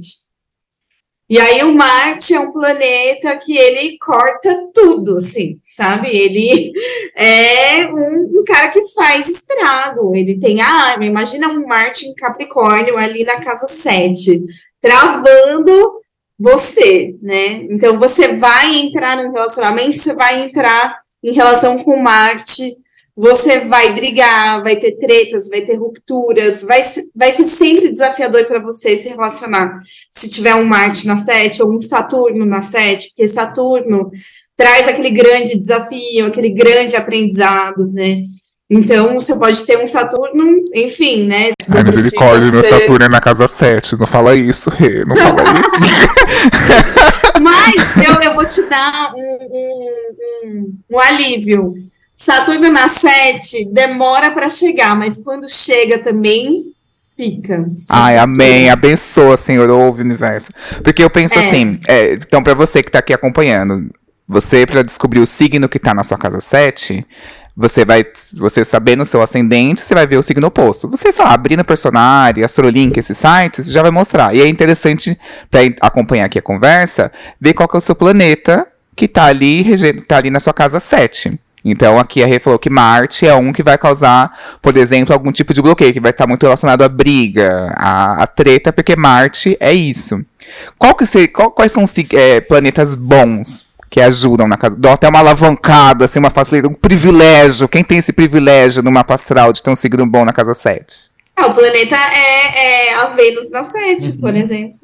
E aí o Marte é um planeta que ele corta tudo, assim, sabe? Ele é um, um cara que faz estrago, ele tem a arma. Imagina um Marte em Capricórnio ali na casa 7, travando você, né? Então você vai entrar num relacionamento, você vai entrar em relação com Marte, você vai brigar, vai ter tretas, vai ter rupturas, vai ser, vai ser sempre desafiador para você se relacionar se tiver um Marte na 7 ou um Saturno na 7, porque Saturno traz aquele grande desafio, aquele grande aprendizado, né? Então, você pode ter um Saturno, enfim, né? Ai, não misericórdia, meu ser- Saturno é na casa 7. Não fala isso, Rê. Não fala isso. Mas eu, eu vou te dar um, um, um, um alívio. Saturno na 7 demora para chegar, mas quando chega também fica. Ai, amém. Abençoa, Senhor, ouve o universo. Porque eu penso É. assim, é, então pra você que tá aqui acompanhando, você pra descobrir o signo que tá na sua casa 7, você vai, você sabendo o seu ascendente, você vai ver o signo oposto. Você só abrindo personagem, Astrolink, esses sites, já vai mostrar. E é interessante en- acompanhar aqui a conversa, ver qual que é o seu planeta que tá ali, tá ali na sua casa 7. Então aqui a Rê falou que Marte é um que vai causar, por exemplo, algum tipo de bloqueio, que vai estar muito relacionado à briga, à, à treta, porque Marte é isso. Qual que se- qual- quais são os é, planetas bons que ajudam na casa? Dão até uma alavancada, assim, uma facilidade, um privilégio. Quem tem esse privilégio no mapa astral de ter um signo bom na casa 7? Ah, o planeta é, é a Vênus na 7, por exemplo.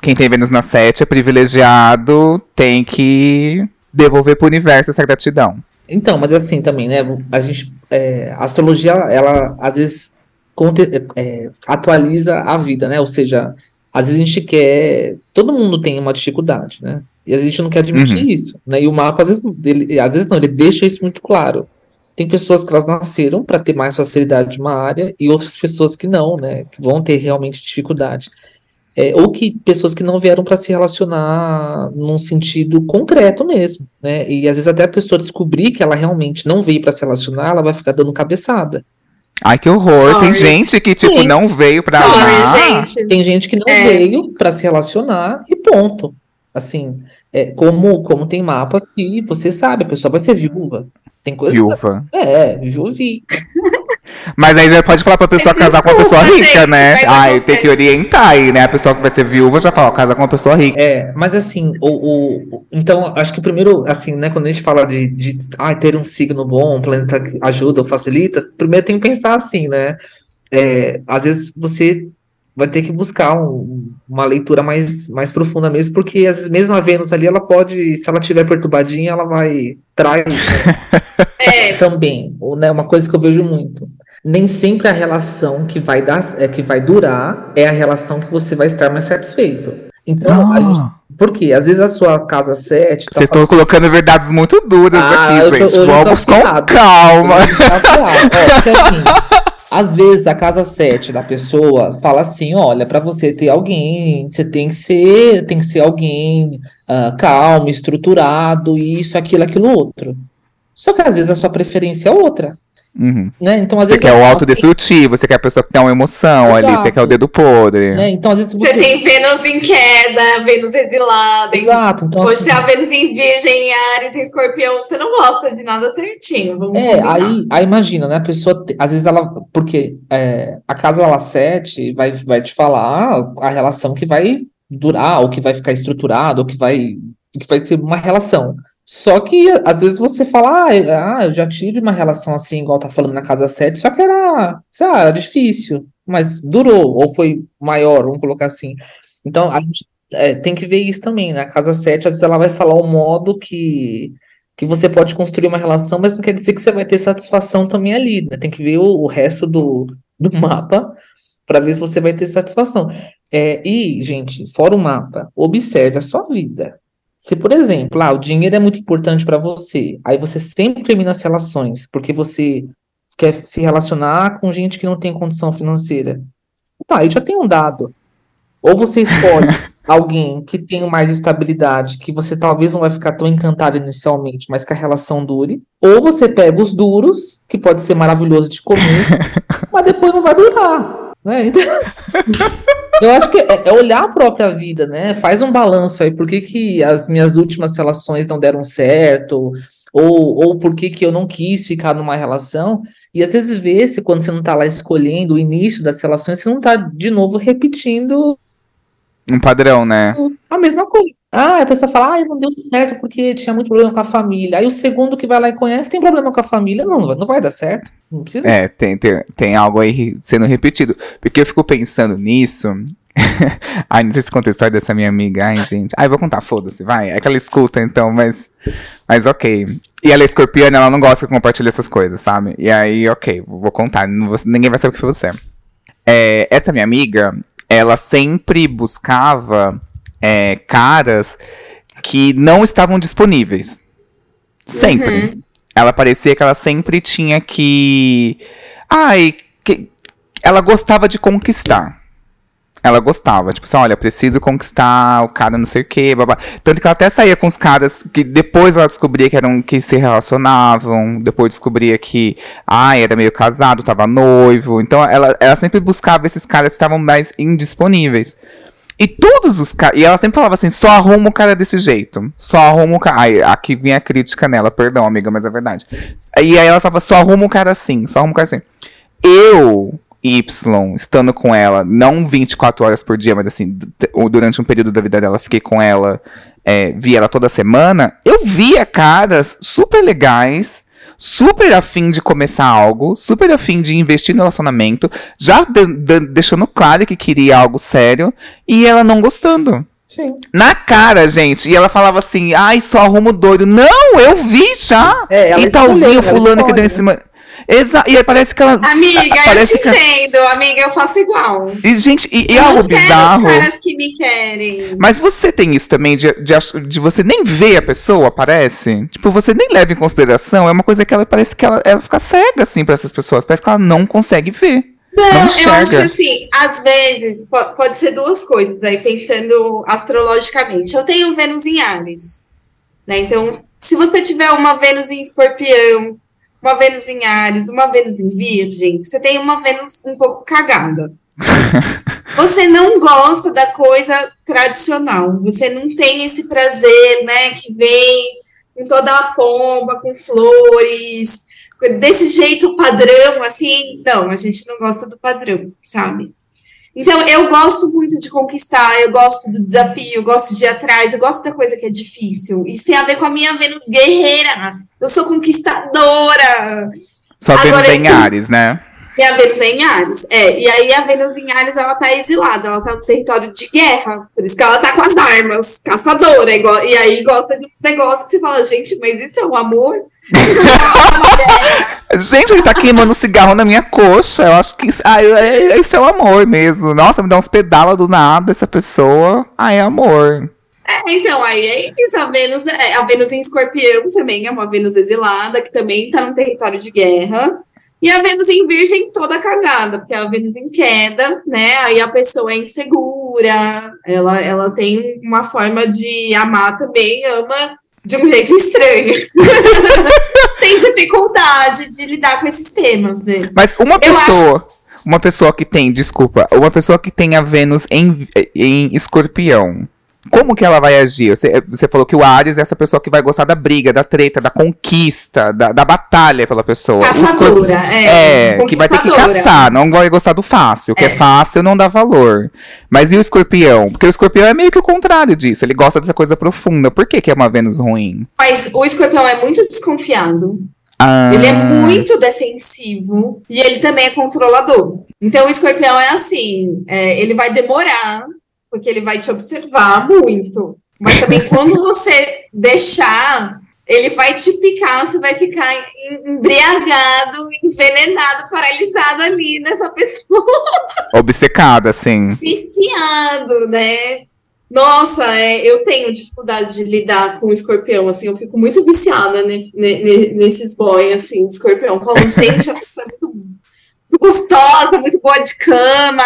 Quem tem Vênus na 7 é privilegiado, tem que devolver pro universo essa gratidão. Então, mas assim também, né? A gente, é, a astrologia, ela às vezes conte- é, atualiza a vida, né? Ou seja, às vezes a gente quer. Todo mundo tem uma dificuldade, né? E a gente não quer admitir Uhum. isso, né? E o mapa, às vezes, ele, às vezes não, ele deixa isso muito claro. Tem pessoas que elas nasceram para ter mais facilidade de uma área e outras pessoas que não, né? Que vão ter realmente dificuldade. É, ou que pessoas que não vieram para se relacionar num sentido concreto mesmo, né? E às vezes até a pessoa descobrir que ela realmente não veio para se relacionar, ela vai ficar dando cabeçada. Ai, que horror. Tem Sorry. gente que, tipo, Sim. não veio pra Sorry, amar. gente. Tem gente que não É. veio para se relacionar e ponto. Assim, é, como, como tem mapas que você sabe, a pessoa vai ser viúva. Tem coisa. Viúva. É, viúvi. Mas aí já pode falar pra pessoa casar com uma pessoa Desculpa, rica, gente, né? Ai, tem que orientar aí, né? A pessoa que vai ser viúva já fala, ó, casar com uma pessoa rica. É, mas assim, o, o- então, acho que o primeiro, assim, né, quando a gente fala de, de ah, ter um signo bom, um planeta que ajuda ou facilita, primeiro tem que pensar assim, né? É, às vezes você vai ter que buscar um- uma leitura mais, mais profunda mesmo, porque às vezes mesmo a Vênus ali, ela pode, se ela tiver perturbadinha, ela vai trair É, também, né, uma coisa que eu vejo muito. Nem sempre a relação que vai dar, é, que vai durar é a relação que você vai estar mais satisfeito. Então, a gente, Ah. por quê? Às vezes a sua casa 7 tá Vocês estão colocando verdades muito duras Ah, aqui, tô- gente. Vamos com calma. Porque assim, às vezes a casa 7 da pessoa fala assim: olha, pra você ter alguém, você tem que ser, tem que ser alguém ah, calmo, estruturado, isso, aquilo, aquilo outro. Só que às vezes a sua preferência é outra. Uhum. né? Então, às Você vezes quer o autodestrutivo, você quer a pessoa que tem uma emoção ali, você Exato. quer o dedo podre. né? Então, às vezes Você tem Vênus em queda, Vênus exilada. Exato, então Pode assim, ter a Vênus em Virgem, em Ares, em Escorpião. Você não gosta de nada certinho. Vamos É, combinar. aí, aí imagina, né? A pessoa, às vezes ela, porque é, a casa lá 7 vai, vai te falar a relação que vai durar, ou que vai ficar estruturada, ou que vai, que vai ser uma relação. Só que às vezes você fala, ah, eu- já tive uma relação assim, igual tá falando na casa 7, só que era, sei lá, era difícil, mas durou, ou foi maior, vamos colocar assim. Então a gente é, tem que ver isso também, na casa 7, às vezes ela vai falar o modo que que você pode construir uma relação, mas não quer dizer que você vai ter satisfação também ali, né? Tem que ver o, o resto do, do mapa para ver se você vai ter satisfação. É, e, gente, fora o mapa, observe a sua vida. Se, por exemplo, ah, o dinheiro é muito importante para você, aí você sempre termina as relações porque você quer se relacionar com gente que não tem condição financeira. Tá, aí já tem um dado. Ou você escolhe alguém que tenha mais estabilidade, que você talvez não vai ficar tão encantado inicialmente, mas que a relação dure. Ou você pega os duros, que pode ser maravilhoso de começo, mas depois não vai durar. Né? Então, eu acho que é, é olhar a própria vida, né? Faz um balanço aí, por que, que as minhas últimas relações não deram certo, ou, ou por que, que eu não quis ficar numa relação, e às vezes vê se quando você não tá lá escolhendo o início das relações, você não tá de novo repetindo Um padrão, né? a mesma coisa. Ah, a pessoa fala, ah, não deu certo porque tinha muito problema com a família. Aí o segundo que vai lá e conhece tem problema com a família. Não, não vai, dar certo. Não precisa. É, tem, tem, tem algo aí sendo repetido. Porque eu fico pensando nisso. Ai, não sei se conta a história dessa minha amiga. Ai, gente. Ai, vou contar, foda-se, vai. É que ela escuta, então, mas. Mas ok. E ela é escorpiana, ela não gosta que compartilhe essas coisas, sabe? E aí, ok, vou contar. vou- ninguém vai saber o que foi você. É, essa minha amiga, ela sempre buscava é, caras que não estavam disponíveis. Sempre. Ela parecia que ela sempre tinha que. Ai, que... ela gostava de conquistar. Ela gostava, tipo assim, olha, preciso conquistar o cara não sei o quê, babá. Tanto que ela até saía com os caras que depois ela descobria que eram que se relacionavam, depois descobria que, ai, era meio casado, tava noivo. Então ela, ela sempre buscava esses caras que estavam mais indisponíveis. E todos os caras. E ela sempre falava assim: só arruma o cara desse jeito. Só arruma o cara. Ai, aqui vem a crítica nela, perdão, amiga, mas é verdade. E aí ela falava: só arruma o cara assim, só arruma o cara assim. Eu, Y, estando com ela, não 24 horas por dia, mas assim, durante um período da vida dela, fiquei com ela, é, vi ela toda semana. Eu via caras super legais. Super afim de começar algo, super afim de investir no relacionamento, já de- de- deixando claro que queria algo sério, e ela não gostando. Sim. Na cara, gente. E ela falava assim, ai, só arrumo doido. Não, eu vi já. É, e talzinho, fulano que deu em cima. Exato. E aí parece que ela. Amiga, eu parece te que- entendo. Amiga, eu faço igual. E, gente, e, e eu algo bizarro. os caras que me querem. Mas você tem isso também de, de, de você nem ver a pessoa, parece? Tipo, você nem leva em consideração. É uma coisa que ela parece que ela, ela fica cega, assim, pra essas pessoas. Parece que ela não consegue ver. Não, não eu acho que assim, às vezes po- pode ser duas coisas, aí pensando astrologicamente. Eu tenho Vênus em Ares, né? Então, se você tiver uma Vênus em Escorpião, uma Vênus em Ares, uma Vênus em Virgem, você tem uma Vênus um pouco cagada. Você não gosta da coisa tradicional, você não tem esse prazer, né, que vem com toda a pompa, com flores, desse jeito padrão, assim, não, a gente não gosta do padrão, sabe? Então, eu gosto muito de conquistar, eu gosto do desafio, eu gosto de ir atrás, eu gosto da coisa que é difícil. Isso tem a ver com a minha Vênus guerreira. Eu sou conquistadora. Só Vênus Agora, em Ares, né? E a Vênus é em Ares. É, e aí a Vênus em Ares, ela tá exilada, ela tá no território de guerra. Por isso que ela tá com as armas, caçadora. igual- e aí gosta de uns negócios que você fala, gente, mas isso é um amor? Gente, ele tá queimando cigarro na minha coxa. Eu acho que isso, ah, é, isso é o amor mesmo. Nossa, me dá uns pedala do nada essa pessoa. Ah, é amor. É, então, aí é isso. A Vênus, é, a Vênus em Escorpião também é uma Vênus exilada, que também tá no território de guerra. E a Vênus em Virgem toda cagada, porque é a Vênus em queda, né? Aí a pessoa é insegura, ela, ela tem uma forma de amar também, ama de um jeito estranho. tem dificuldade de lidar com esses temas, né? Mas uma pessoa, uma pessoa que tem, desculpa, uma pessoa que tem a Vênus em, em escorpião, como que ela vai agir? Você, você falou que o Ares é essa pessoa que vai gostar da briga, da treta, da conquista, da, da batalha pela pessoa. Caçadora, é. É, que vai ter que caçar, não vai gostar do fácil. O que é. É. fácil não dá valor. Mas e o escorpião? Porque o escorpião é meio que o contrário disso. Ele gosta dessa coisa profunda. Por que, que é uma Vênus ruim? Mas o escorpião é muito desconfiado. Ah, Ele é muito defensivo e ele também é controlador. Então, o escorpião é assim: é, ele vai demorar, porque ele vai te observar muito. Mas também, quando você deixar, ele vai te picar, você vai ficar em- embriagado, envenenado, paralisado ali nessa pessoa, Obcecada, assim. viciado, né? Nossa, é, eu tenho dificuldade de lidar com o escorpião, assim, eu fico muito viciada nesse- ne- ne- nesses boys, assim, de escorpião. Falo, gente, a pessoa é muito, muito gostosa, muito boa de cama.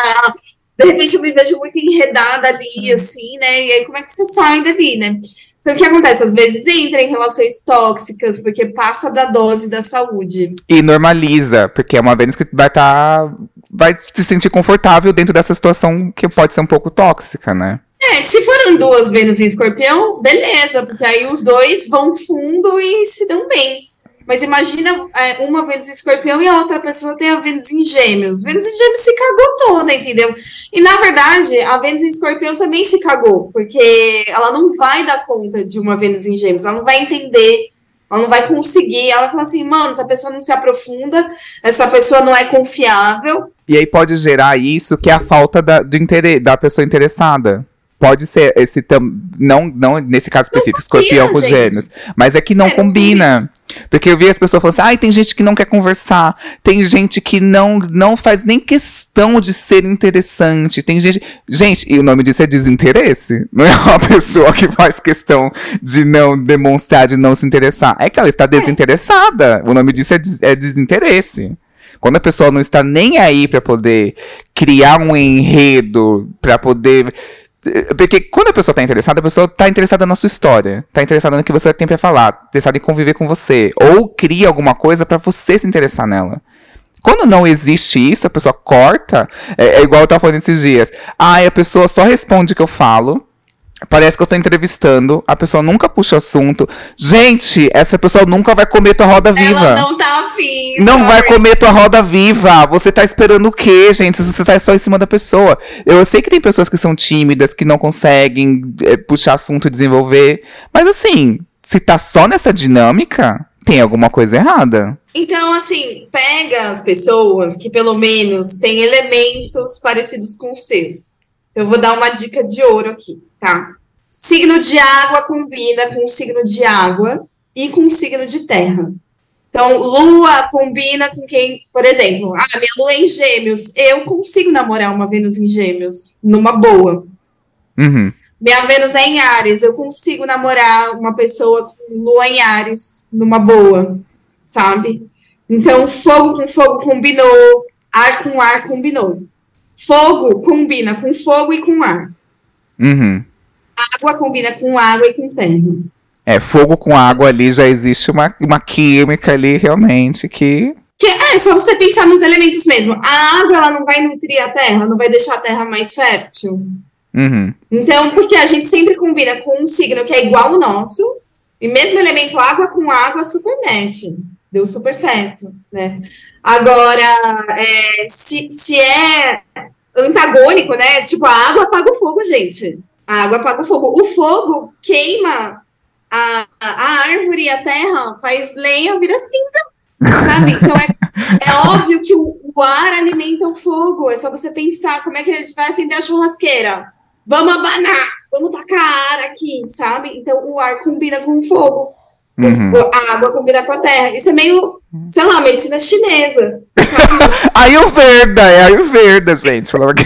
De repente eu me vejo muito enredada ali, assim, né? E aí, como é que você sai dali, né? Então, o que acontece? Às vezes entra em relações tóxicas, porque passa da dose da saúde. E normaliza, porque é uma Vênus que vai estar. vai se sentir confortável dentro dessa situação que pode ser um pouco tóxica, né? É, se foram duas Vênus em escorpião, beleza, porque aí os dois vão fundo e se dão bem. Mas imagina é, uma Vênus em escorpião e a outra pessoa tem a Vênus em gêmeos. Vênus em gêmeos se cagou toda, entendeu? E na verdade, a Vênus em escorpião também se cagou, porque ela não vai dar conta de uma Vênus em gêmeos, ela não vai entender, ela não vai conseguir. Ela vai falar assim, mano, essa pessoa não se aprofunda, essa pessoa não é confiável. E aí pode gerar isso, que é a falta da, do interesse, da pessoa interessada. Pode ser esse tam, não, não nesse caso específico, escorpião com gêmeos. Mas é que não É, combina. Porque eu vi as pessoas falando assim, ai, tem gente que não quer conversar, tem gente que não, não faz nem questão de ser interessante, tem gente. Gente, e o nome disso é desinteresse. Não é uma pessoa que faz questão de não demonstrar, de não se interessar. É que ela está desinteressada. O nome disso é, des- é desinteresse. Quando a pessoa não está nem aí pra poder criar um enredo, pra poder. Porque quando a pessoa tá interessada, a pessoa tá interessada na sua história, tá interessada no que você tem pra falar, interessada em conviver com você, ou cria alguma coisa pra você se interessar nela. Quando não existe isso, a pessoa corta, é, é igual eu tava falando esses dias. Ah, a pessoa só responde o que eu falo. Parece que eu tô entrevistando, a pessoa nunca puxa assunto. Gente, essa pessoa nunca vai comer tua roda viva. Ela não tá afim. Não vai comer tua roda viva. Você tá esperando o quê, gente? Se você tá só em cima da pessoa. Eu sei que tem pessoas que são tímidas, que não conseguem é, puxar assunto e desenvolver. Mas assim, se tá só nessa dinâmica, tem alguma coisa errada. Então, assim, pega as pessoas que pelo menos têm elementos parecidos com os seus. Então, eu vou dar uma dica de ouro aqui, tá? Signo de água combina com o signo de água e com o signo de terra. Então, lua combina com quem, por exemplo, ah, minha lua é em gêmeos. Eu consigo namorar uma Vênus em gêmeos, numa boa. Uhum. Minha Vênus é em Ares, eu consigo namorar uma pessoa com lua em Ares numa boa, sabe? Então, fogo com fogo combinou, ar com ar combinou. Fogo combina com fogo e com ar. Uhum. Água combina com água e com terra. É, fogo com água ali já existe uma, uma química ali realmente que. Que é só você pensar nos elementos mesmo. A água ela não vai nutrir a terra, não vai deixar a terra mais fértil. Uhum. Então, porque a gente sempre combina com um signo que é igual ao nosso, e mesmo elemento água com água super mete. Deu super certo, né? Agora, é, se, se é antagônico, né? Tipo, a água apaga o fogo, gente. A água apaga o fogo. O fogo queima a, a árvore e a terra, faz lenha, vira cinza. Sabe? Então é, é óbvio que o, o ar alimenta o fogo. É só você pensar como é que a gente vai acender a churrasqueira. Vamos abanar, vamos tacar ar aqui, sabe? Então o ar combina com o fogo. Uhum. A água combina com a terra. Isso é meio, sei lá, medicina chinesa. Ayurveda, é Ayurveda, gente. Falava que...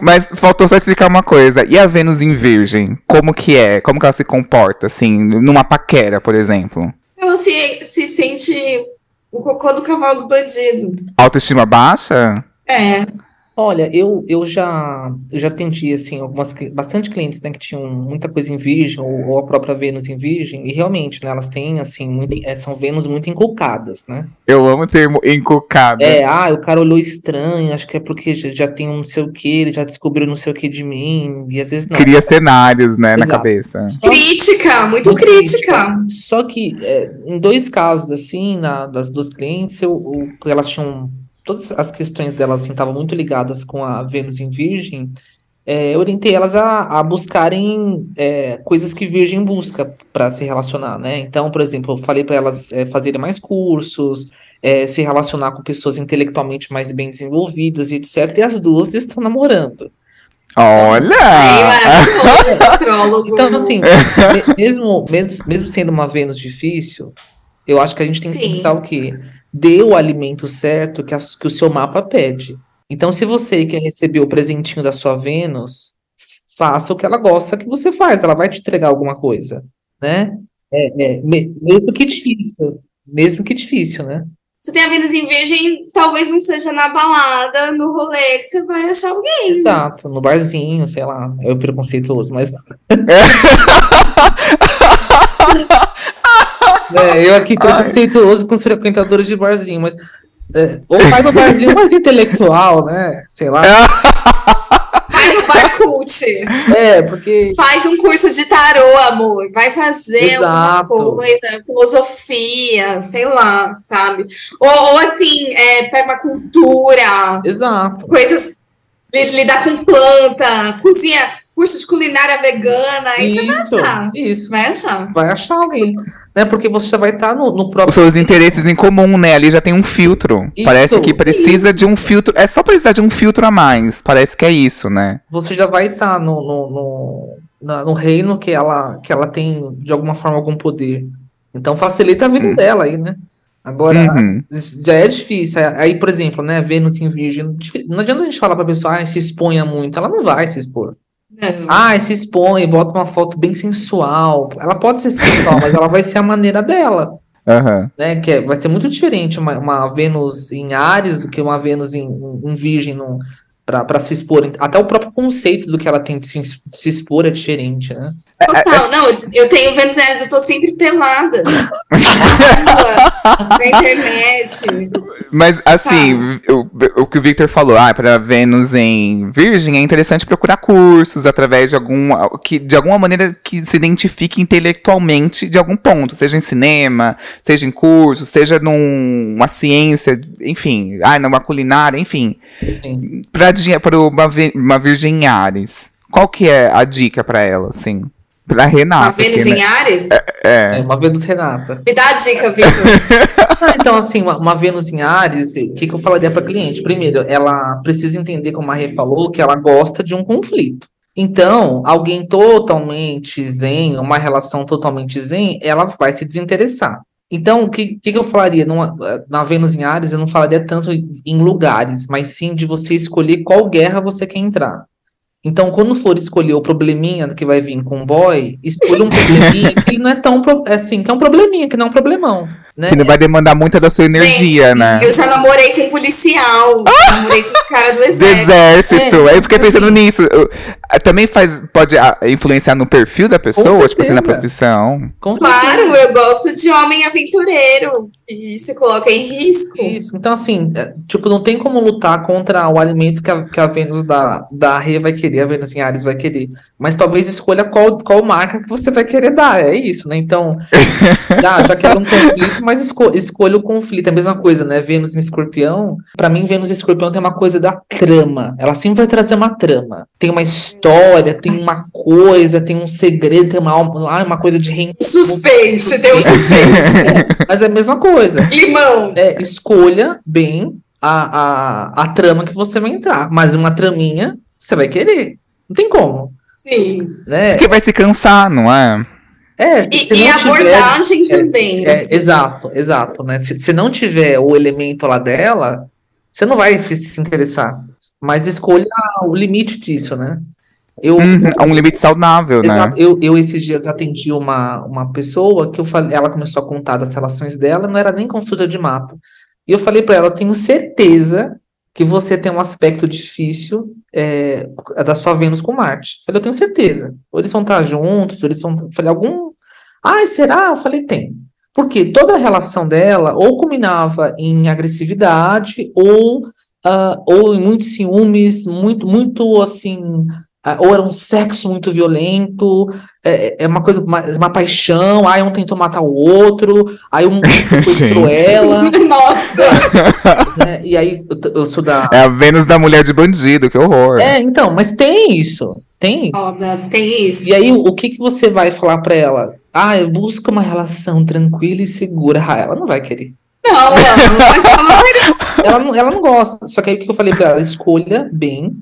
Mas faltou só explicar uma coisa. E a Vênus em Virgem? Como que é? Como que ela se comporta, assim, numa paquera, por exemplo? Então se, se sente o cocô do cavalo do bandido. Autoestima baixa? É. Olha, eu, eu já eu já atendi assim algumas cli- bastante clientes, né, que tinham muita coisa em Virgem ou, ou a própria Vênus em Virgem e realmente, né, elas têm assim muito, é, são Vênus muito inculcadas, né? Eu amo o termo encucado. É, ah, o cara olhou estranho, acho que é porque já, já tem um não sei o que, ele já descobriu não sei o que de mim e às vezes não. Cria cenários, né, na Exato. cabeça. Crítica, muito Muito crítica. Só que é, em dois casos, assim, na, das duas clientes, eu, eu- elas tinham. Todas as questões delas assim, estavam muito ligadas com a Vênus em Virgem. é, eu orientei elas a, a buscarem é, coisas que Virgem busca para se relacionar, né? Então, por exemplo, eu falei para elas é, fazerem mais cursos, é, se relacionar com pessoas intelectualmente mais bem desenvolvidas e etc. E as duas estão namorando. Olha! maravilhoso esse astrólogo. Então, assim, me- mesmo, mesmo, mesmo sendo uma Vênus difícil, eu acho que a gente tem que Sim. pensar o quê? Dê o alimento certo que, as- que o seu mapa pede. Então, se você quer receber o presentinho da sua Vênus, faça o que ela gosta que você faz. Ela vai te entregar alguma coisa, né? É, é, me- mesmo que difícil. Mesmo que difícil, né? Você tem a Vênus em Virgem, talvez não seja na balada, no rolê, que você vai achar alguém. Exato, no barzinho, sei lá, é o preconceituoso, mas. É, eu aqui preconceituoso com os frequentadores de barzinho, mas. é, ou faz um barzinho mais intelectual, né? Sei lá. Vai no bar cult. É, porque. Faz um curso de tarô, amor. Vai fazer Exato. alguma coisa, filosofia, sei lá, sabe? Ou, ou assim, é, permacultura, Exato. coisas. li- Lidar com planta, cozinha, curso de culinária vegana. Aí você vai Isso, achar. isso. Vai achar. Vai achar alguém. Né? Porque você já vai estar no, no Os próprio. seus interesses em comum, né? Ali já tem um filtro. Isso. Parece que precisa de um filtro. É só precisar de um filtro a mais. Parece que é isso, né? Você já vai estar no, no, no, na- no reino que ela, que ela tem, de alguma forma, algum poder. Então facilita a vida dela aí, né? Agora, Uhum. Já é difícil. Aí, por exemplo, né, Vênus em Virgem, não adianta a gente falar pra pessoa, ah, se exponha muito. Ela não vai se expor. Não. Ah, se expõe, bota uma foto bem sensual. Ela pode ser sensual, mas ela vai ser a maneira dela, Aham. né? Que é- vai ser muito diferente uma, uma Vênus em Áries do que uma Vênus em, em Virgem no, pra, pra se expor. Até o próprio conceito do que ela tem de se, de se expor é diferente, né? Total. Não, eu tenho Vênus em Ares, eu tô sempre pelada. Na internet. Mas, assim, o, o que o Victor falou, ah, para Vênus em Virgem, é interessante procurar cursos através de algum. Que, de alguma maneira que se identifique intelectualmente de algum ponto, seja em cinema, seja em curso, seja numa ciência, enfim, ah, numa culinária, enfim. Sim. Pra, pra uma, vi- uma Virgem em Ares, qual que é a dica pra ela, assim? Pra A Renata. Vênus que, né, em Ares? É uma Vênus Renata. Me dá a dica, Vitor. Não, então, assim, uma, uma Vênus em Ares, o que, que eu falaria para cliente? Primeiro, ela precisa entender, como a Rê falou, que ela gosta de um conflito. Então, alguém totalmente zen, uma relação totalmente zen, ela vai se desinteressar. Então, o que, que, eu falaria? Numa, na Vênus em Ares, eu não falaria tanto em lugares, mas sim de você escolher qual guerra você quer entrar. Então, quando for escolher o probleminha que vai vir com o boy, escolha um probleminha que ele não é tão, pro- assim, que é um probleminha, que não é um problemão, né? que não vai demandar muito da sua energia, Gente, né? Eu já namorei com um policial. Já namorei com o cara do Do exército. exército. É, Aí eu fiquei pensando assim. nisso. Ah, também faz, pode ah, influenciar no perfil da pessoa, tipo assim, na profissão. Com Claro, eu gosto de homem aventureiro. E se coloca em risco. Isso, então assim, é, tipo, não tem como lutar contra o alimento que a, que a Vênus da, da Rê vai querer, a Vênus em Ares vai querer. Mas talvez escolha qual, qual marca que você vai querer dar, é isso, né? Então, ah, já quero um conflito, mas esco escolha o conflito. É a mesma coisa, né? Vênus em Escorpião, pra mim, Vênus em Escorpião tem uma coisa da trama. Ela sempre vai trazer uma trama. Tem uma história, tem uma coisa, tem um segredo, tem uma, ah, uma coisa de reencontro. Suspense, tem um suspense. Mas é a mesma coisa. Limão. É, escolha bem a, a, a trama que você vai entrar. Mas uma traminha, você vai querer. Não tem como, Sim. né? Porque vai se cansar, não é? É, E, se e a tiver- abordagem é, também. é, assim. exato, exato, né? Se, se não tiver o elemento lá dela, você não vai se interessar. Mas escolha o limite disso, né? Eu, Uhum, um limite saudável, né? Eu, eu esses dias atendi uma, uma pessoa que eu falei, ela começou a contar das relações dela, não era nem consulta de mapa. E eu falei pra ela, eu tenho certeza que você tem um aspecto difícil é, da sua Vênus com Marte. Falei, eu tenho certeza. Ou eles vão estar juntos, ou eles vão. Falei, algum. Ai, será? Eu falei, tem. Porque toda a relação dela ou culminava em agressividade ou, uh, ou em muitos ciúmes, muito, muito assim, ah, ou era um sexo muito violento, é, é uma coisa, uma, uma, paixão, aí um tentou matar o outro, aí um sequestrou ela. Nossa! Né? E aí eu, eu, sou da. É a Vênus da mulher de bandido, que horror. É, então, mas tem isso. Tem isso. Oh, tem isso. E aí, o que, que você vai falar pra ela? Ah, eu busco uma relação tranquila e segura. Ah, ela não vai querer. Não, ela não vai querer. ela, não, ela não gosta. Só que aí o que eu falei pra ela? Escolha bem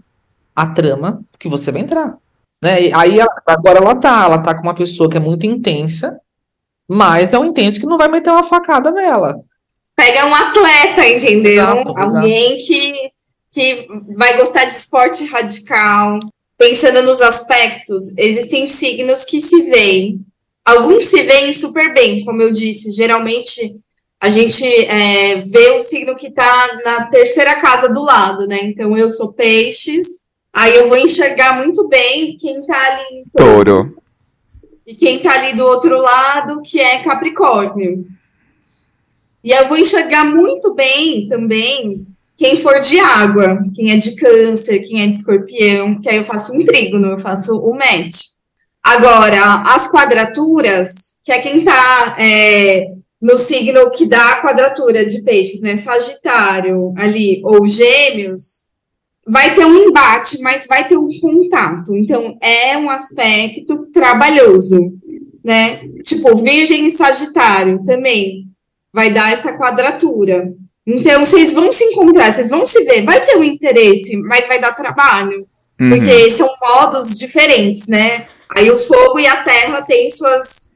a trama que você vai entrar. Né? E aí ela, agora ela tá, ela tá com uma pessoa que é muito intensa, mas é um intenso que não vai meter uma facada nela. Pega um atleta, entendeu? Exato, Alguém que, que vai gostar de esporte radical. Pensando nos aspectos, existem signos que se veem. Alguns se veem super bem, como eu disse. Geralmente a gente é, vê o signo que está na terceira casa do lado, né? Então eu sou peixes, Aí eu vou enxergar muito bem quem tá ali em touro. touro. E quem tá ali do outro lado, que é Capricórnio. E eu vou enxergar muito bem também quem for de água, quem é de câncer, quem é de escorpião, porque aí eu faço um trígono, eu faço o match. Agora, as quadraturas, que é quem tá é, no signo que dá a quadratura de peixes, né? Sagitário ali, ou gêmeos, vai ter um embate, mas vai ter um contato. Então, é um aspecto trabalhoso, né? Tipo, Virgem e Sagitário também vai dar essa quadratura. Então, vocês vão se encontrar, vocês vão se ver, vai ter um interesse, mas vai dar trabalho. Uhum. Porque são modos diferentes, né? Aí o fogo e a terra têm suas,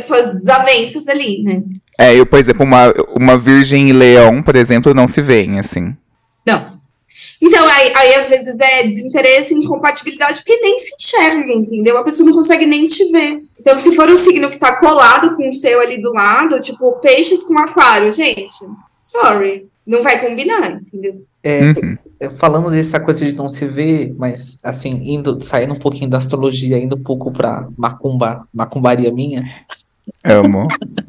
suas desavenças ali, né? É, eu, por exemplo, uma, uma virgem e leão, por exemplo, não se veem, assim. Não, então, aí, aí, às vezes é desinteresse, incompatibilidade, porque nem se enxerga, entendeu? A pessoa não consegue nem te ver. Então, se for um signo que tá colado com o seu ali do lado, tipo, peixes com aquário, gente, sorry, não vai combinar, entendeu? É, uhum. Falando dessa coisa de não se ver, mas assim, indo, saindo um pouquinho da astrologia, indo um pouco pra macumba, macumbaria minha. Amo.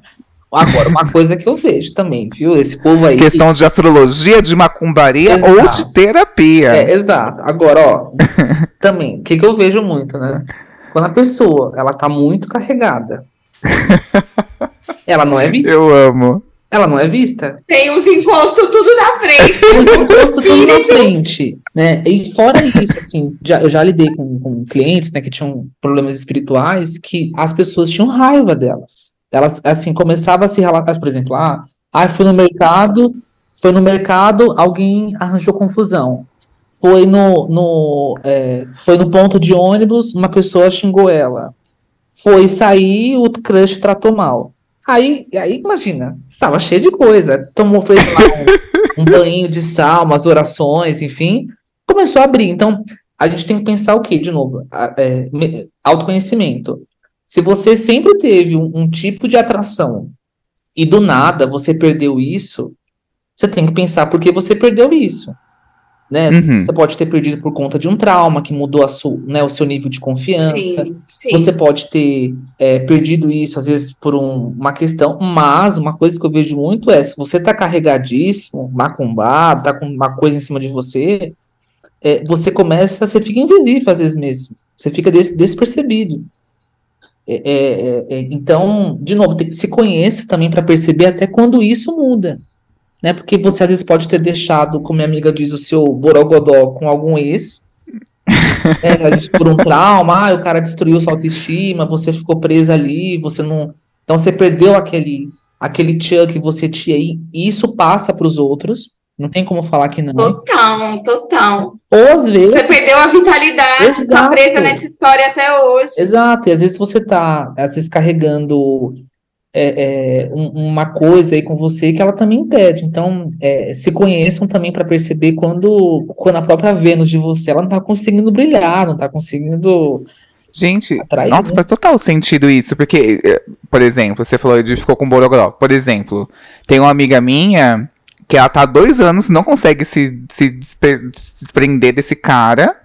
Agora, uma coisa que eu vejo também, viu? Esse povo aí. Questão de astrologia, de macumbaria exato. ou de terapia. É, exato. Agora, ó, também, o que, que eu vejo muito, né? Quando a pessoa, ela tá muito carregada, ela não é vista. Eu amo. Ela não é vista. Tem os encostos tudo na frente. Tem os encostos tudo na frente, né? E fora isso, assim, já, eu já lidei com, com clientes, né, que tinham problemas espirituais, que as pessoas tinham raiva delas. Elas, assim, começava a se relatar, por exemplo, ah, ah, fui no mercado, foi no mercado, alguém arranjou confusão. Foi no, no, é, foi no ponto de ônibus, uma pessoa xingou ela. Foi sair, o crush tratou mal. Aí, aí imagina, tava cheio de coisa. Tomou, fez lá um, um banho de sal, umas orações, enfim. Começou a abrir. Então, a gente tem que pensar o quê? De novo, é, autoconhecimento. Se você sempre teve um, um tipo de atração e do nada você perdeu isso, você tem que pensar por que você perdeu isso. Né? Uhum. Você pode ter perdido por conta de um trauma que mudou a sua, né, o seu nível de confiança. Sim, sim. Você pode ter é, perdido isso, às vezes, por um, uma questão. Mas uma coisa que eu vejo muito é: se você tá carregadíssimo, macumbado, tá com uma coisa em cima de você, é, você começa, você fica invisível às vezes mesmo. Você fica des, despercebido. É, é, é, então, de novo, se conheça também para perceber até quando isso muda. Né? Porque você às vezes pode ter deixado, como minha amiga diz, o seu borogodó com algum ex. né? Por um trauma, ah, o cara destruiu sua autoestima, você ficou presa ali, você não. Então você perdeu aquele, aquele tchan que você tinha aí, e isso passa para os outros. Não tem como falar que não. Total, total. Ou às vezes. Você perdeu a vitalidade, Exato. tá presa nessa história até hoje. Exato, e às vezes você tá, às vezes, carregando é, é, uma coisa aí com você que ela também impede. Então, é, se conheçam também para perceber quando, quando a própria Vênus de você ela não tá conseguindo brilhar, não tá conseguindo. Gente, atrair, nossa, né? faz total sentido isso, porque, é, por exemplo, você falou de ficou com Borogodó. Por exemplo, tem uma amiga minha que ela tá há dois anos, não consegue se, se, desprender desse cara.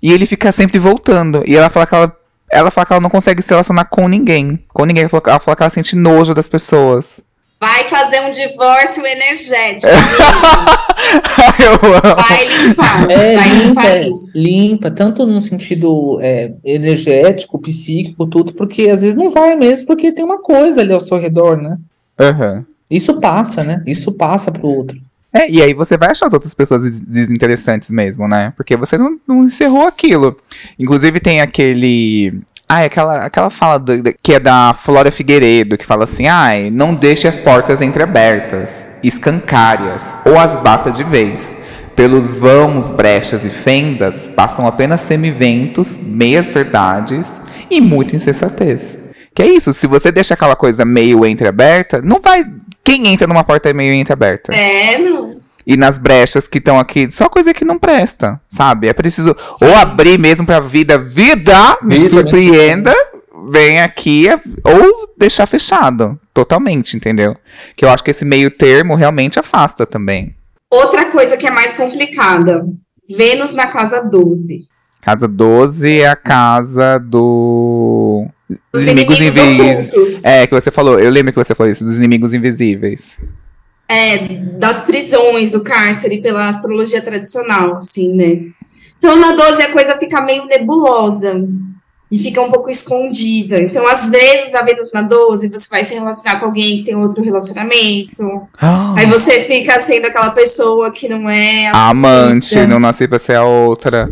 E ele fica sempre voltando. E ela fala que ela, ela fala que ela não consegue se relacionar com ninguém. Com ninguém. Ela fala, ela fala que ela sente nojo das pessoas. Vai fazer um divórcio energético. Eu amo. Vai limpar. É, vai limpa, limpar isso. limpa, tanto no sentido é, energético, psíquico, tudo, porque às vezes não vai mesmo, porque tem uma coisa ali ao seu redor, né? Aham. Isso passa, né? Isso passa pro outro. É, e aí você vai achar outras pessoas des- desinteressantes mesmo, né? Porque você não, não encerrou aquilo. Inclusive tem aquele. Ah, aquela, aquela fala do- que é da Flora Figueiredo, que fala assim: ai, não deixe as portas entreabertas, escancárias, ou as bata de vez. Pelos vãos, brechas e fendas passam apenas semiventos, meias verdades e muita insensatez. Que é isso, se você deixa aquela coisa meio entreaberta, não vai. Quem entra numa porta meio entreaberta? É, não. e nas brechas que estão aqui, só coisa que não presta, sabe? É preciso ou abrir mesmo pra vida, vida me Vida, surpreenda, vem aqui, ou deixar fechado, totalmente, entendeu? Que eu acho que esse meio termo realmente afasta também. Outra coisa que é mais complicada. Vênus na casa 12. Casa 12 é a casa do. Dos inimigos inimigos invisíveis. É, que você falou, eu lembro que você falou isso, dos inimigos invisíveis. É, das prisões, do cárcere, pela astrologia tradicional, assim, né? Então, na 12 a coisa fica meio nebulosa e fica um pouco escondida. Então, às vezes, a Vênus na 12, você vai se relacionar com alguém que tem outro relacionamento. Aí você fica sendo aquela pessoa que não é A amante, assumida. não nasci pra ser a outra.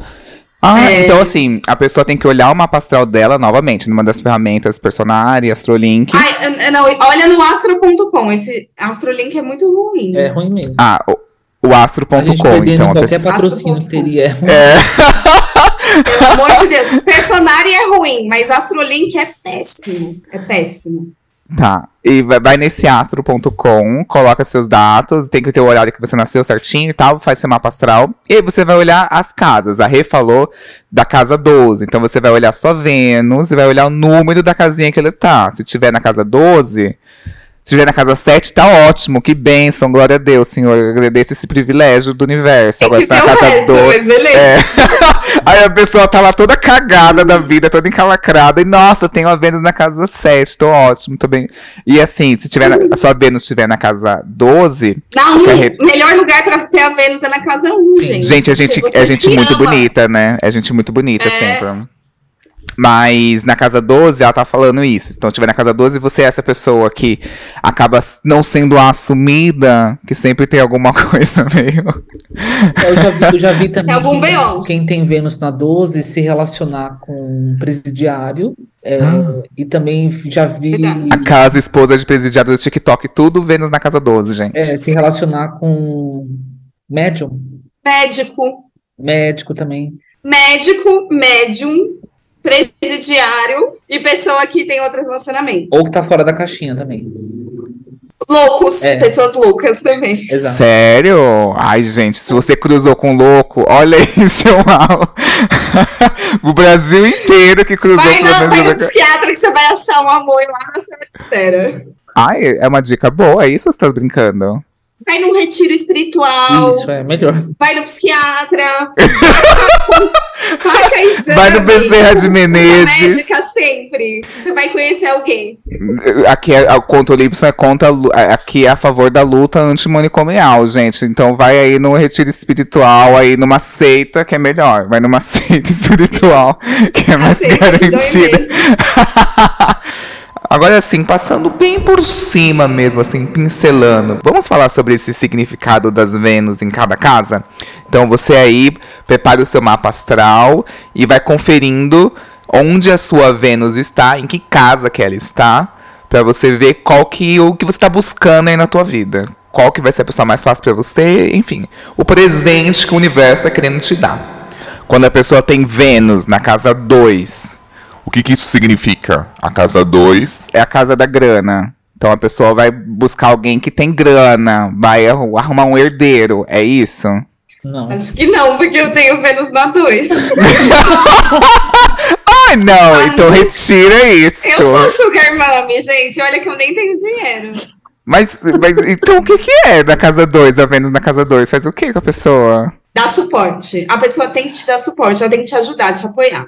Ah, É. então assim, a pessoa tem que olhar o mapa astral dela novamente, numa das ferramentas Personari, Astrolink. Ai, não, olha no astro.com. Esse astrolink é muito ruim. É ruim mesmo. Ah, o, o a astro.com, então a qualquer pessoa. patrocínio que teria. É ruim. Pelo amor de Deus. Personari é ruim, mas astrolink é péssimo. É péssimo. Tá. E vai, nesse astro.com, coloca seus dados, tem que ter o horário que você nasceu certinho e tal, faz seu mapa astral. E aí você vai olhar as casas. A Rê falou da casa 12. Então você vai olhar só Vênus e vai olhar o número da casinha que ele tá. Se tiver na casa 12, se tiver na casa 7, tá ótimo. Que bênção, glória a Deus, Senhor. Eu agradeço esse privilégio do universo. Tem Agora tá ter na casa resto, 12. mas beleza. É. Aí a pessoa tá lá toda cagada da vida, toda encalacrada. E nossa, tenho a Vênus na casa 7, tô ótimo, tô bem. E assim, se tiver na, a sua Vênus estiver na casa 12, Na 1, Quer o melhor lugar pra ter a Vênus é na casa 1, gente. gente, a gente é gente se muito ama. bonita, né? É gente muito bonita É. sempre. Mas na casa 12, ela tá falando isso. Então, tiver na casa 12, você é essa pessoa que acaba não sendo a assumida, que sempre tem alguma coisa meio. Eu já vi, eu já vi também algum quem, quem tem Vênus na 12 se relacionar com um presidiário. é, E também já vi. A casa esposa de presidiário do TikTok, tudo Vênus na casa 12, gente. é, se relacionar com médium, Médico, médico também. médico, médium, presidiário e pessoa que tem outro relacionamento. Ou que tá fora da caixinha também. Loucos, É. pessoas loucas também. Exato. Sério? Ai, gente, se você cruzou com um louco, olha aí seu mal. o Brasil inteiro que cruzou Vai, com a vai no psiquiatra que você vai achar um amor lá na sala de espera. Ai, é uma dica boa, é isso ou você tá brincando? Vai num retiro espiritual, Isso, é melhor. vai no psiquiatra, marca exame, Vai no Bezerra de Menezes. médica sempre. Você vai conhecer alguém. Aqui é, a conta Olímpio é contra, lu- aqui é a favor da luta antimanicomial, gente. Então vai aí no retiro espiritual, aí numa seita que é melhor. Vai numa seita espiritual que é mais Aceita garantida. Agora assim, passando bem por cima mesmo, assim, pincelando. Vamos falar sobre esse significado das Vênus em cada casa? Então você aí prepare o seu mapa astral e vai conferindo onde a sua Vênus está, em que casa que ela está, Pra você ver qual que o que você tá buscando aí na tua vida. Qual que vai ser a pessoa mais fácil pra você, enfim, o presente que o universo tá querendo te dar. Quando a pessoa tem Vênus na casa 2, O que, que isso significa? A casa 2 é a casa da grana. Então a pessoa vai buscar alguém que tem grana, vai arru- arrumar um herdeiro, é isso? Não. Acho que não, porque eu tenho Vênus na 2. Ai, não, Ah, então não. retira isso. Eu sou sugar mommy, gente. Olha que eu nem tenho dinheiro. Mas, mas então o que, que é da casa 2, a Vênus na casa 2? Faz o que com a pessoa? Dá suporte. A pessoa tem que te dar suporte, ela tem que te ajudar, te apoiar.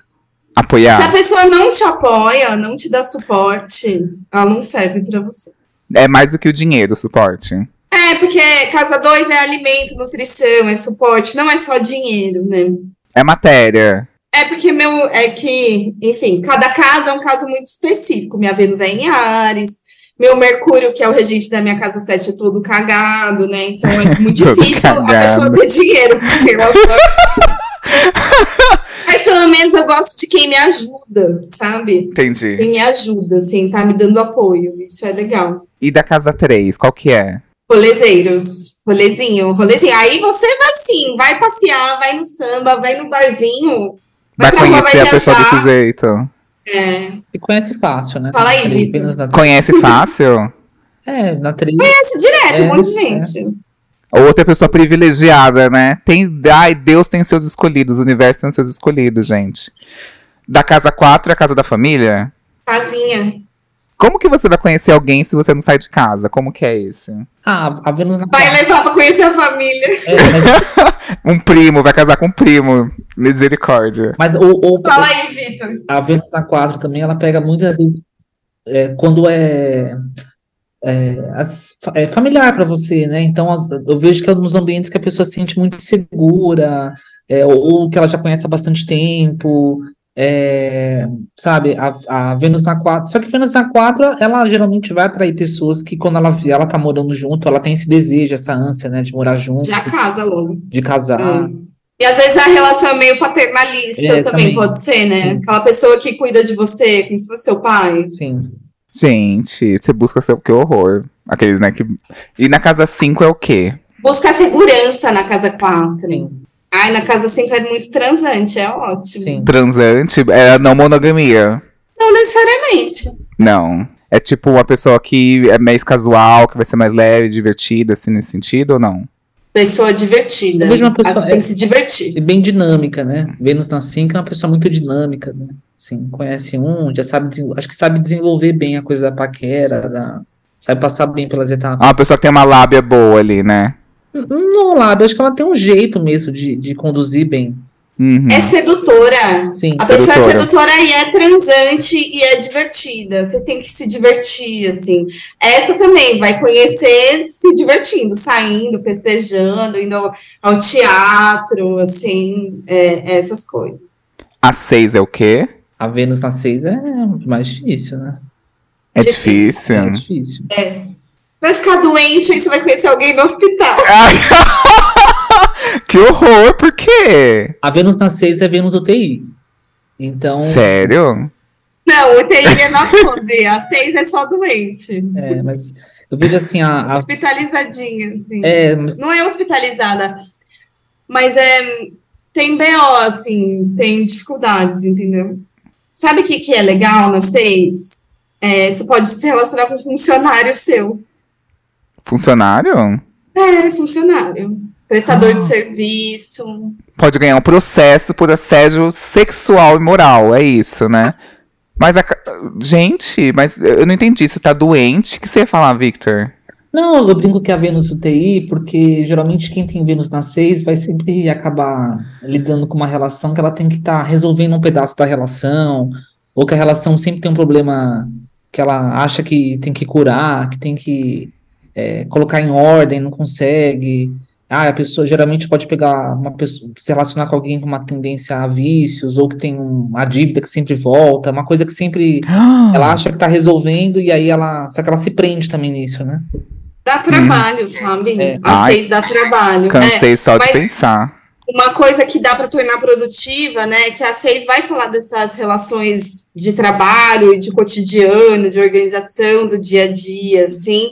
Se a Apoiar? pessoa não te apoia, não te dá suporte, ela não serve pra você. É mais do que o dinheiro, o suporte. É, porque casa 2 é alimento, nutrição, é suporte, não é só dinheiro, né? É matéria. É porque meu. É que, enfim, cada caso é um caso muito específico. Minha Vênus é em Ares. Meu Mercúrio, que é o regente da minha casa 7, é todo cagado, né? Então é muito difícil a cagado. pessoa ter dinheiro pelo menos eu gosto de quem me ajuda, sabe? Entendi. Quem me ajuda, assim, tá me dando apoio. Isso é legal. E da casa 3, qual que é? Rolezeiros, rolezinho, rolezinho. Aí você vai sim, vai passear, vai no samba, vai no barzinho. Vai rua, conhecer a pessoa desse jeito. É, E conhece fácil, né? Fala aí, Vitor. Conhece fácil? É, na trilha. conhece direto, um É, monte de é. Ou outra pessoa privilegiada, né? Tem, ai, Deus tem seus escolhidos, o universo tem seus escolhidos, gente. Da casa 4 é a casa da família? Casinha. Como que você vai conhecer alguém se você não sai de casa? Como que é esse? Ah, a Vênus na Vai levar pra conhecer a família. É, mas, Um primo, vai casar com um primo. Misericórdia. mas o, o- Fala aí, Vitor. a Vênus na 4 também, ela pega muitas vezes é, quando é, é, as- é familiar para você, né? Então, as- eu vejo que é nos ambientes que a pessoa se sente muito segura, é, ou, ou que ela já conhece há bastante tempo, é, sabe? A, a Vênus na 4. Só que a Vênus na 4, ela geralmente vai atrair pessoas que, quando ela, ela tá morando junto, ela tem esse desejo, essa ânsia, né, de morar junto, Já casa logo. de casar. Hum. E às vezes a relação é meio paternalista É, também, também. pode ser, né? Sim. Aquela pessoa que cuida de você, como se fosse seu pai. Sim. Gente, você busca ser o que horror. Aqueles, né? Que... E na casa 5 é o quê? Busca segurança na casa 4. Sim. Ai, na casa 5 é muito transante, é ótimo. Sim. Transante? É a não monogamia. Não necessariamente. Não. É tipo uma pessoa que é mais casual, que vai ser mais leve, divertida, assim, nesse sentido, ou não? Pessoa divertida. Eu vejo uma pessoa- Você tem que se divertir. E bem dinâmica, né? Vênus na 5 é uma pessoa muito dinâmica, né? Assim, conhece um, já sabe, acho que sabe desenvolver bem a coisa da paquera, da, sabe passar bem pelas É etapas. uma pessoa que tem uma lábia boa ali, né? Não, Lábio, acho que ela tem um jeito mesmo de, de conduzir bem. Uhum. É sedutora. Sim. A pessoa é Sedutora. e é transante e é divertida. Vocês têm que se divertir, assim. Essa também vai conhecer se divertindo, saindo, festejando, indo ao, teatro, assim, é, essas coisas. A 6 é o quê? A Vênus na 6 é mais difícil, né? É Difícil. É difícil. difícil. Vai ficar doente, aí você vai conhecer alguém no hospital. Que horror, por quê? A Vênus na 6 é Vênus UTI. Então, Sério? Não, o UTI é na 12, a 6 é só doente. é, mas eu vejo assim, a, a- Hospitalizadinha. assim. é, mas Não é hospitalizada, mas é tem BO, assim, tem dificuldades, entendeu? Sabe o que, que é legal na 6? É, você pode se relacionar com um funcionário seu. Funcionário? É, funcionário. Prestador Ah. de serviço. Pode ganhar um processo por assédio sexual e moral, é isso, né? Mas a. Gente, mas eu não entendi. Você tá doente? O que você ia falar, Victor? Não, eu brinco que é a Vênus UTI, porque geralmente quem tem Vênus na 6 vai sempre acabar lidando com uma relação que ela tem que estar resolvendo um pedaço da relação, ou que a relação sempre tem um problema que ela acha que tem que curar, que tem que é, colocar em ordem, não consegue. Ah, a pessoa geralmente pode pegar uma pessoa, se relacionar com alguém com uma tendência a vícios, ou que tem um- uma dívida que sempre volta, uma coisa que sempre ela acha que tá resolvendo e aí ela. Só que ela se prende também nisso, né? Dá trabalho, sabe? É. Ai. 6 dá trabalho. É, Cansei só de pensar. uma coisa que dá para tornar produtiva, né? Que a seis vai falar dessas relações de trabalho, de cotidiano, de organização do dia a dia, assim.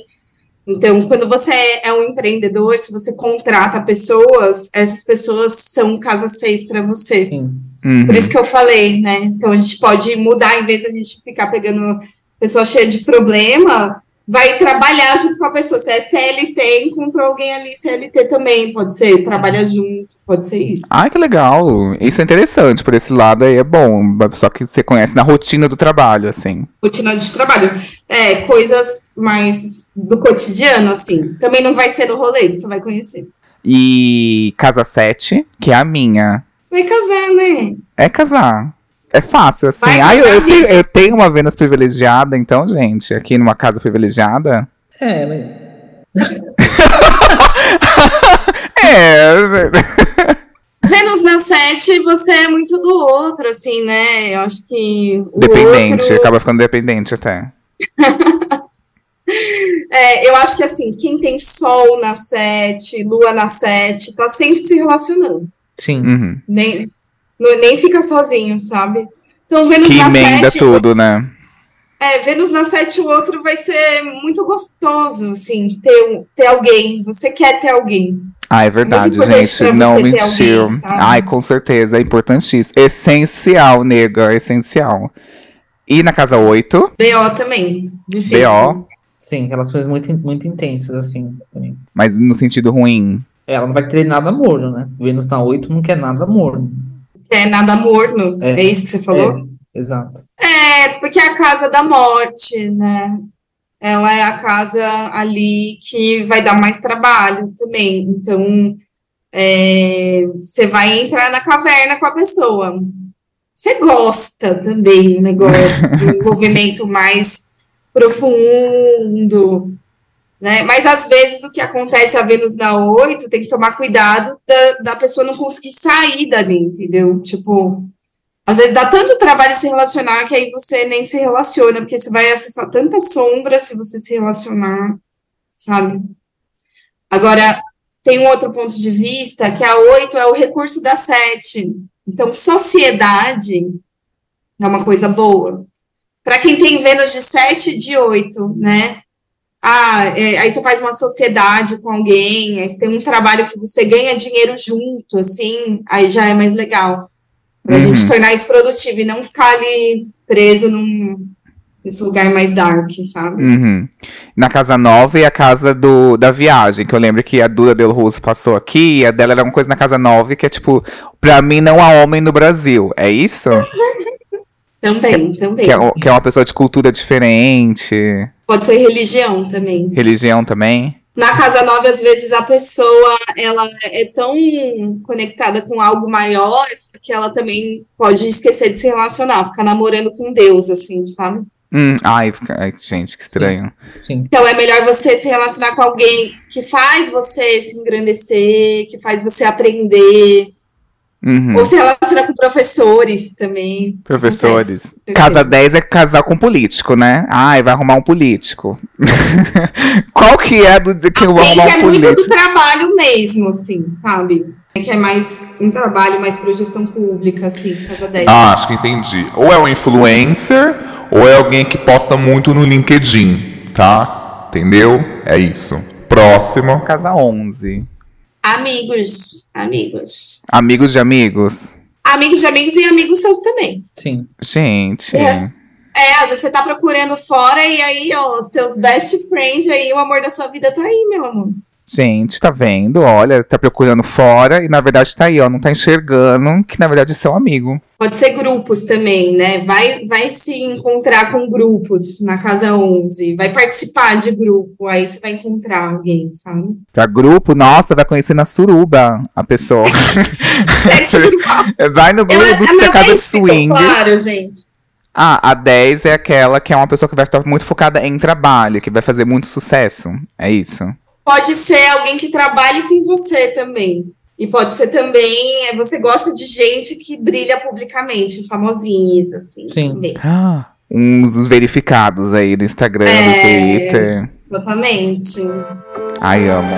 Então, quando você é um empreendedor, se você contrata pessoas, essas pessoas são casa seis para você. Sim. Uhum. Por isso que eu falei, né? Então a gente pode mudar, em vez da gente ficar pegando pessoa cheia de problema, vai trabalhar junto com a pessoa. Se é CLT, encontrou alguém ali CLT também, pode ser, trabalha junto, pode ser isso. Ai, que legal. Isso é interessante. Por esse lado aí é bom. Só que você conhece na rotina do trabalho, assim. Rotina de trabalho. É, coisas mais do cotidiano, assim. Também não vai ser do rolê, você vai conhecer. E Casa 7, que é a minha. Vai casar, né? É casar. É fácil, assim. Vai Ai, eu, eu tenho, eu tenho uma Vênus privilegiada, então, gente, aqui numa casa privilegiada. É, mas É. Vênus na 7, você é muito do outro, assim, né? Eu acho que. O Dependente, outro- acaba ficando dependente até. É, eu acho que assim, quem tem Sol na 7, Lua na 7, tá sempre se relacionando. sim. Uhum. Nem, não- nem fica sozinho, sabe? Então, Vênus Que na emenda 7. tudo, né? É, Vênus na 7, o outro vai ser muito gostoso, assim, ter, um- ter alguém. Você quer ter alguém. Ah, é verdade, gente. Não mentiu. alguém? Ai, com certeza. É importantíssimo. Essencial, nega. Essencial. E na casa 8, BO também. Difícil. BO, Sim, relações muito, muito intensas, assim. também. mas no sentido ruim. Ela não vai querer nada morno, né? Vênus na 8 não quer nada morno. É nada morno. É, É. isso que você falou? É, exato. É, porque é a casa da morte, né? Ela é a casa ali que vai dar mais trabalho também. Então, é, você vai entrar na caverna com a pessoa. Você gosta também, um negócio de um envolvimento mais profundo, né? Mas às vezes o que acontece a Vênus na 8 tem que tomar cuidado da, da pessoa não conseguir sair dali, entendeu? Tipo, às vezes dá tanto trabalho se relacionar que aí você nem se relaciona, porque você vai acessar tanta sombra se você se relacionar, sabe? Agora, tem um outro ponto de vista, que a 8 é o recurso da 7. Então, sociedade é uma coisa boa. Para quem tem Vênus de 7 e de 8, né? Ah, é, aí você faz uma sociedade com alguém, aí você tem um trabalho que você ganha dinheiro junto, assim, aí já é mais legal. Pra Uhum. gente tornar isso produtivo e não ficar ali preso num, nesse lugar mais dark, sabe? Uhum. Na casa 9 é a casa do, da viagem, que eu lembro que a Duda Del Russo passou aqui, e a dela era uma coisa na casa 9 que é tipo, pra mim não há homem no Brasil. É isso? Também, também. Que é, que é uma pessoa de cultura diferente, Pode ser religião também. religião também. Na casa 9, às vezes, a pessoa ela é tão conectada com algo maior que ela também pode esquecer de se relacionar, ficar namorando com Deus, assim, sabe? Hum, ai, gente, que estranho. Sim. Então é melhor você se relacionar com alguém que faz você se engrandecer, que faz você aprender, Uhum. ou se relacionar com professores também. Professores. Acontece. Casa 10 é casar com político, né? Ai, vai arrumar um político. Qual que é do que eu vou arrumar que um é muito do político? trabalho mesmo, assim, sabe? Que é mais um trabalho, mais projeção pública, assim, casa 10. Ah, acho que entendi. Ou é um influencer, ou é alguém que posta muito no LinkedIn, tá? Entendeu? É isso. Próximo. Casa 11. Amigos, amigos. Amigos de amigos. Amigos de amigos e amigos seus também. Sim. Gente. É. É, às vezes você tá procurando fora e aí, ó, seus best friends aí, o amor da sua vida tá aí, meu amor. Gente, tá vendo? Olha, tá procurando fora e na verdade tá aí, ó. Não tá enxergando que na verdade é seu amigo. Pode ser grupos também, né? Vai, vai se encontrar com grupos na casa 11, vai participar de grupo, aí você vai encontrar alguém, sabe? Pra grupo, nossa, vai conhecer na suruba a pessoa. Grupal. Vai no Eu, grupo é dos meu casa de swing. claro, gente. Ah, a 10 é aquela que é uma pessoa que vai estar muito focada em trabalho, que vai fazer muito sucesso. É isso. Pode ser alguém que trabalhe com você também. E pode ser também, é, você gosta de gente que brilha publicamente, famosinhos, assim. Sim. também. Ah, uns dos verificados aí do Instagram, do É. Twitter. Exatamente. Ai, amo.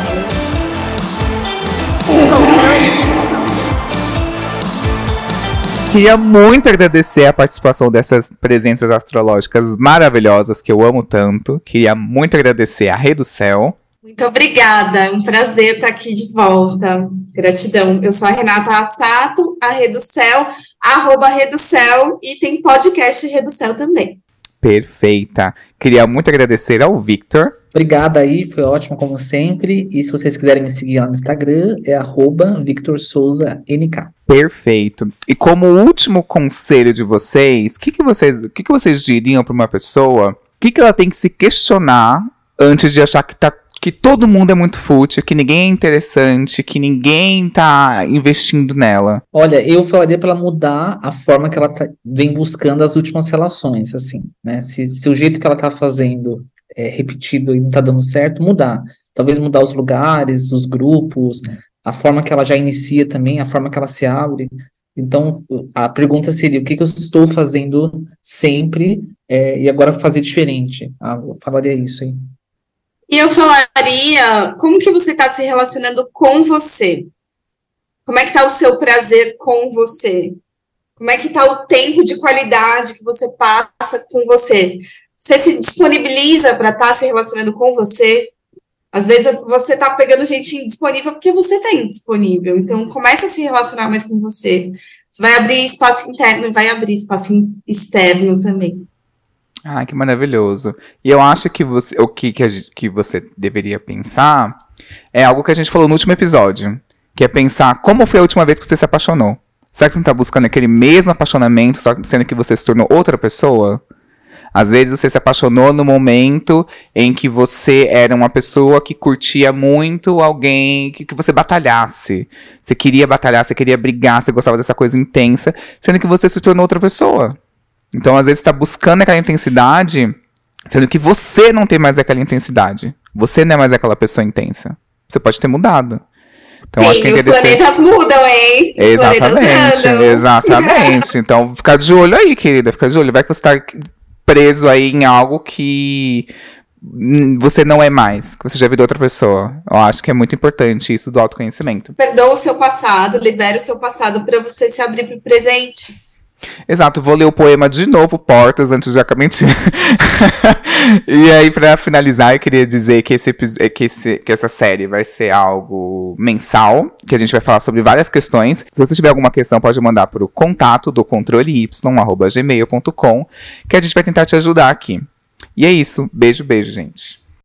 Queria muito agradecer a participação dessas presenças astrológicas maravilhosas que eu amo tanto. Queria muito agradecer a Rei do Céu. Muito obrigada, é um prazer estar aqui de volta. Gratidão. Eu sou a Renata Assato, a Céu, arroba Céu, e tem podcast Céu também. Perfeita. Queria muito agradecer ao Victor. Obrigada aí, foi ótimo como sempre. E se vocês quiserem me seguir lá no Instagram, é arroba Victor Souza NK. Perfeito. E como último conselho de vocês, o que, que vocês, o que, que vocês diriam para uma pessoa? O que, que ela tem que se questionar antes de achar que tá que todo mundo é muito fútil, que ninguém é interessante, que ninguém tá investindo nela. Olha, eu falaria para ela mudar a forma que ela tá, vem buscando as últimas relações, assim, né? Se, se o jeito que ela tá fazendo é repetido e não tá dando certo, mudar. Talvez mudar os lugares, os grupos, a forma que ela já inicia também, a forma que ela se abre. Então, a pergunta seria: o que, que eu estou fazendo sempre é, e agora fazer diferente? Ah, eu falaria isso aí. E eu falaria, como que você está se relacionando com você? Como é que está o seu prazer com você? Como é que está o tempo de qualidade que você passa com você? Você se disponibiliza para estar tá se relacionando com você? Às vezes você está pegando gente indisponível porque você está indisponível. Então, comece a se relacionar mais com você. Você vai abrir espaço interno e vai abrir espaço externo também. Ah, que maravilhoso. E eu acho que você, o que, que, que você deveria pensar é algo que a gente falou no último episódio. Que é pensar como foi a última vez que você se apaixonou. Será que você está buscando aquele mesmo apaixonamento, só sendo que você se tornou outra pessoa? Às vezes você se apaixonou no momento em que você era uma pessoa que curtia muito alguém que, que você batalhasse. Você queria batalhar, você queria brigar, você gostava dessa coisa intensa, sendo que você se tornou outra pessoa. Então, às vezes, está buscando aquela intensidade, sendo que você não tem mais aquela intensidade. Você não é mais aquela pessoa intensa. Você pode ter mudado. Então, Sim, os planetas mudam, hein? Os exatamente, exatamente. então, fica de olho aí, querida. Fica de olho. Vai que você está preso aí em algo que você não é mais, que você já virou outra pessoa. Eu acho que é muito importante isso do autoconhecimento. Perdoa o seu passado, libera o seu passado para você se abrir para o presente. Exato, vou ler o poema de novo, Portas, antes de acabar E aí, para finalizar, eu queria dizer que, esse, que, esse, que essa série vai ser algo mensal, que a gente vai falar sobre várias questões. Se você tiver alguma questão, pode mandar para o contato do controle y, gmail.com, que a gente vai tentar te ajudar aqui. E é isso. Beijo, beijo, gente.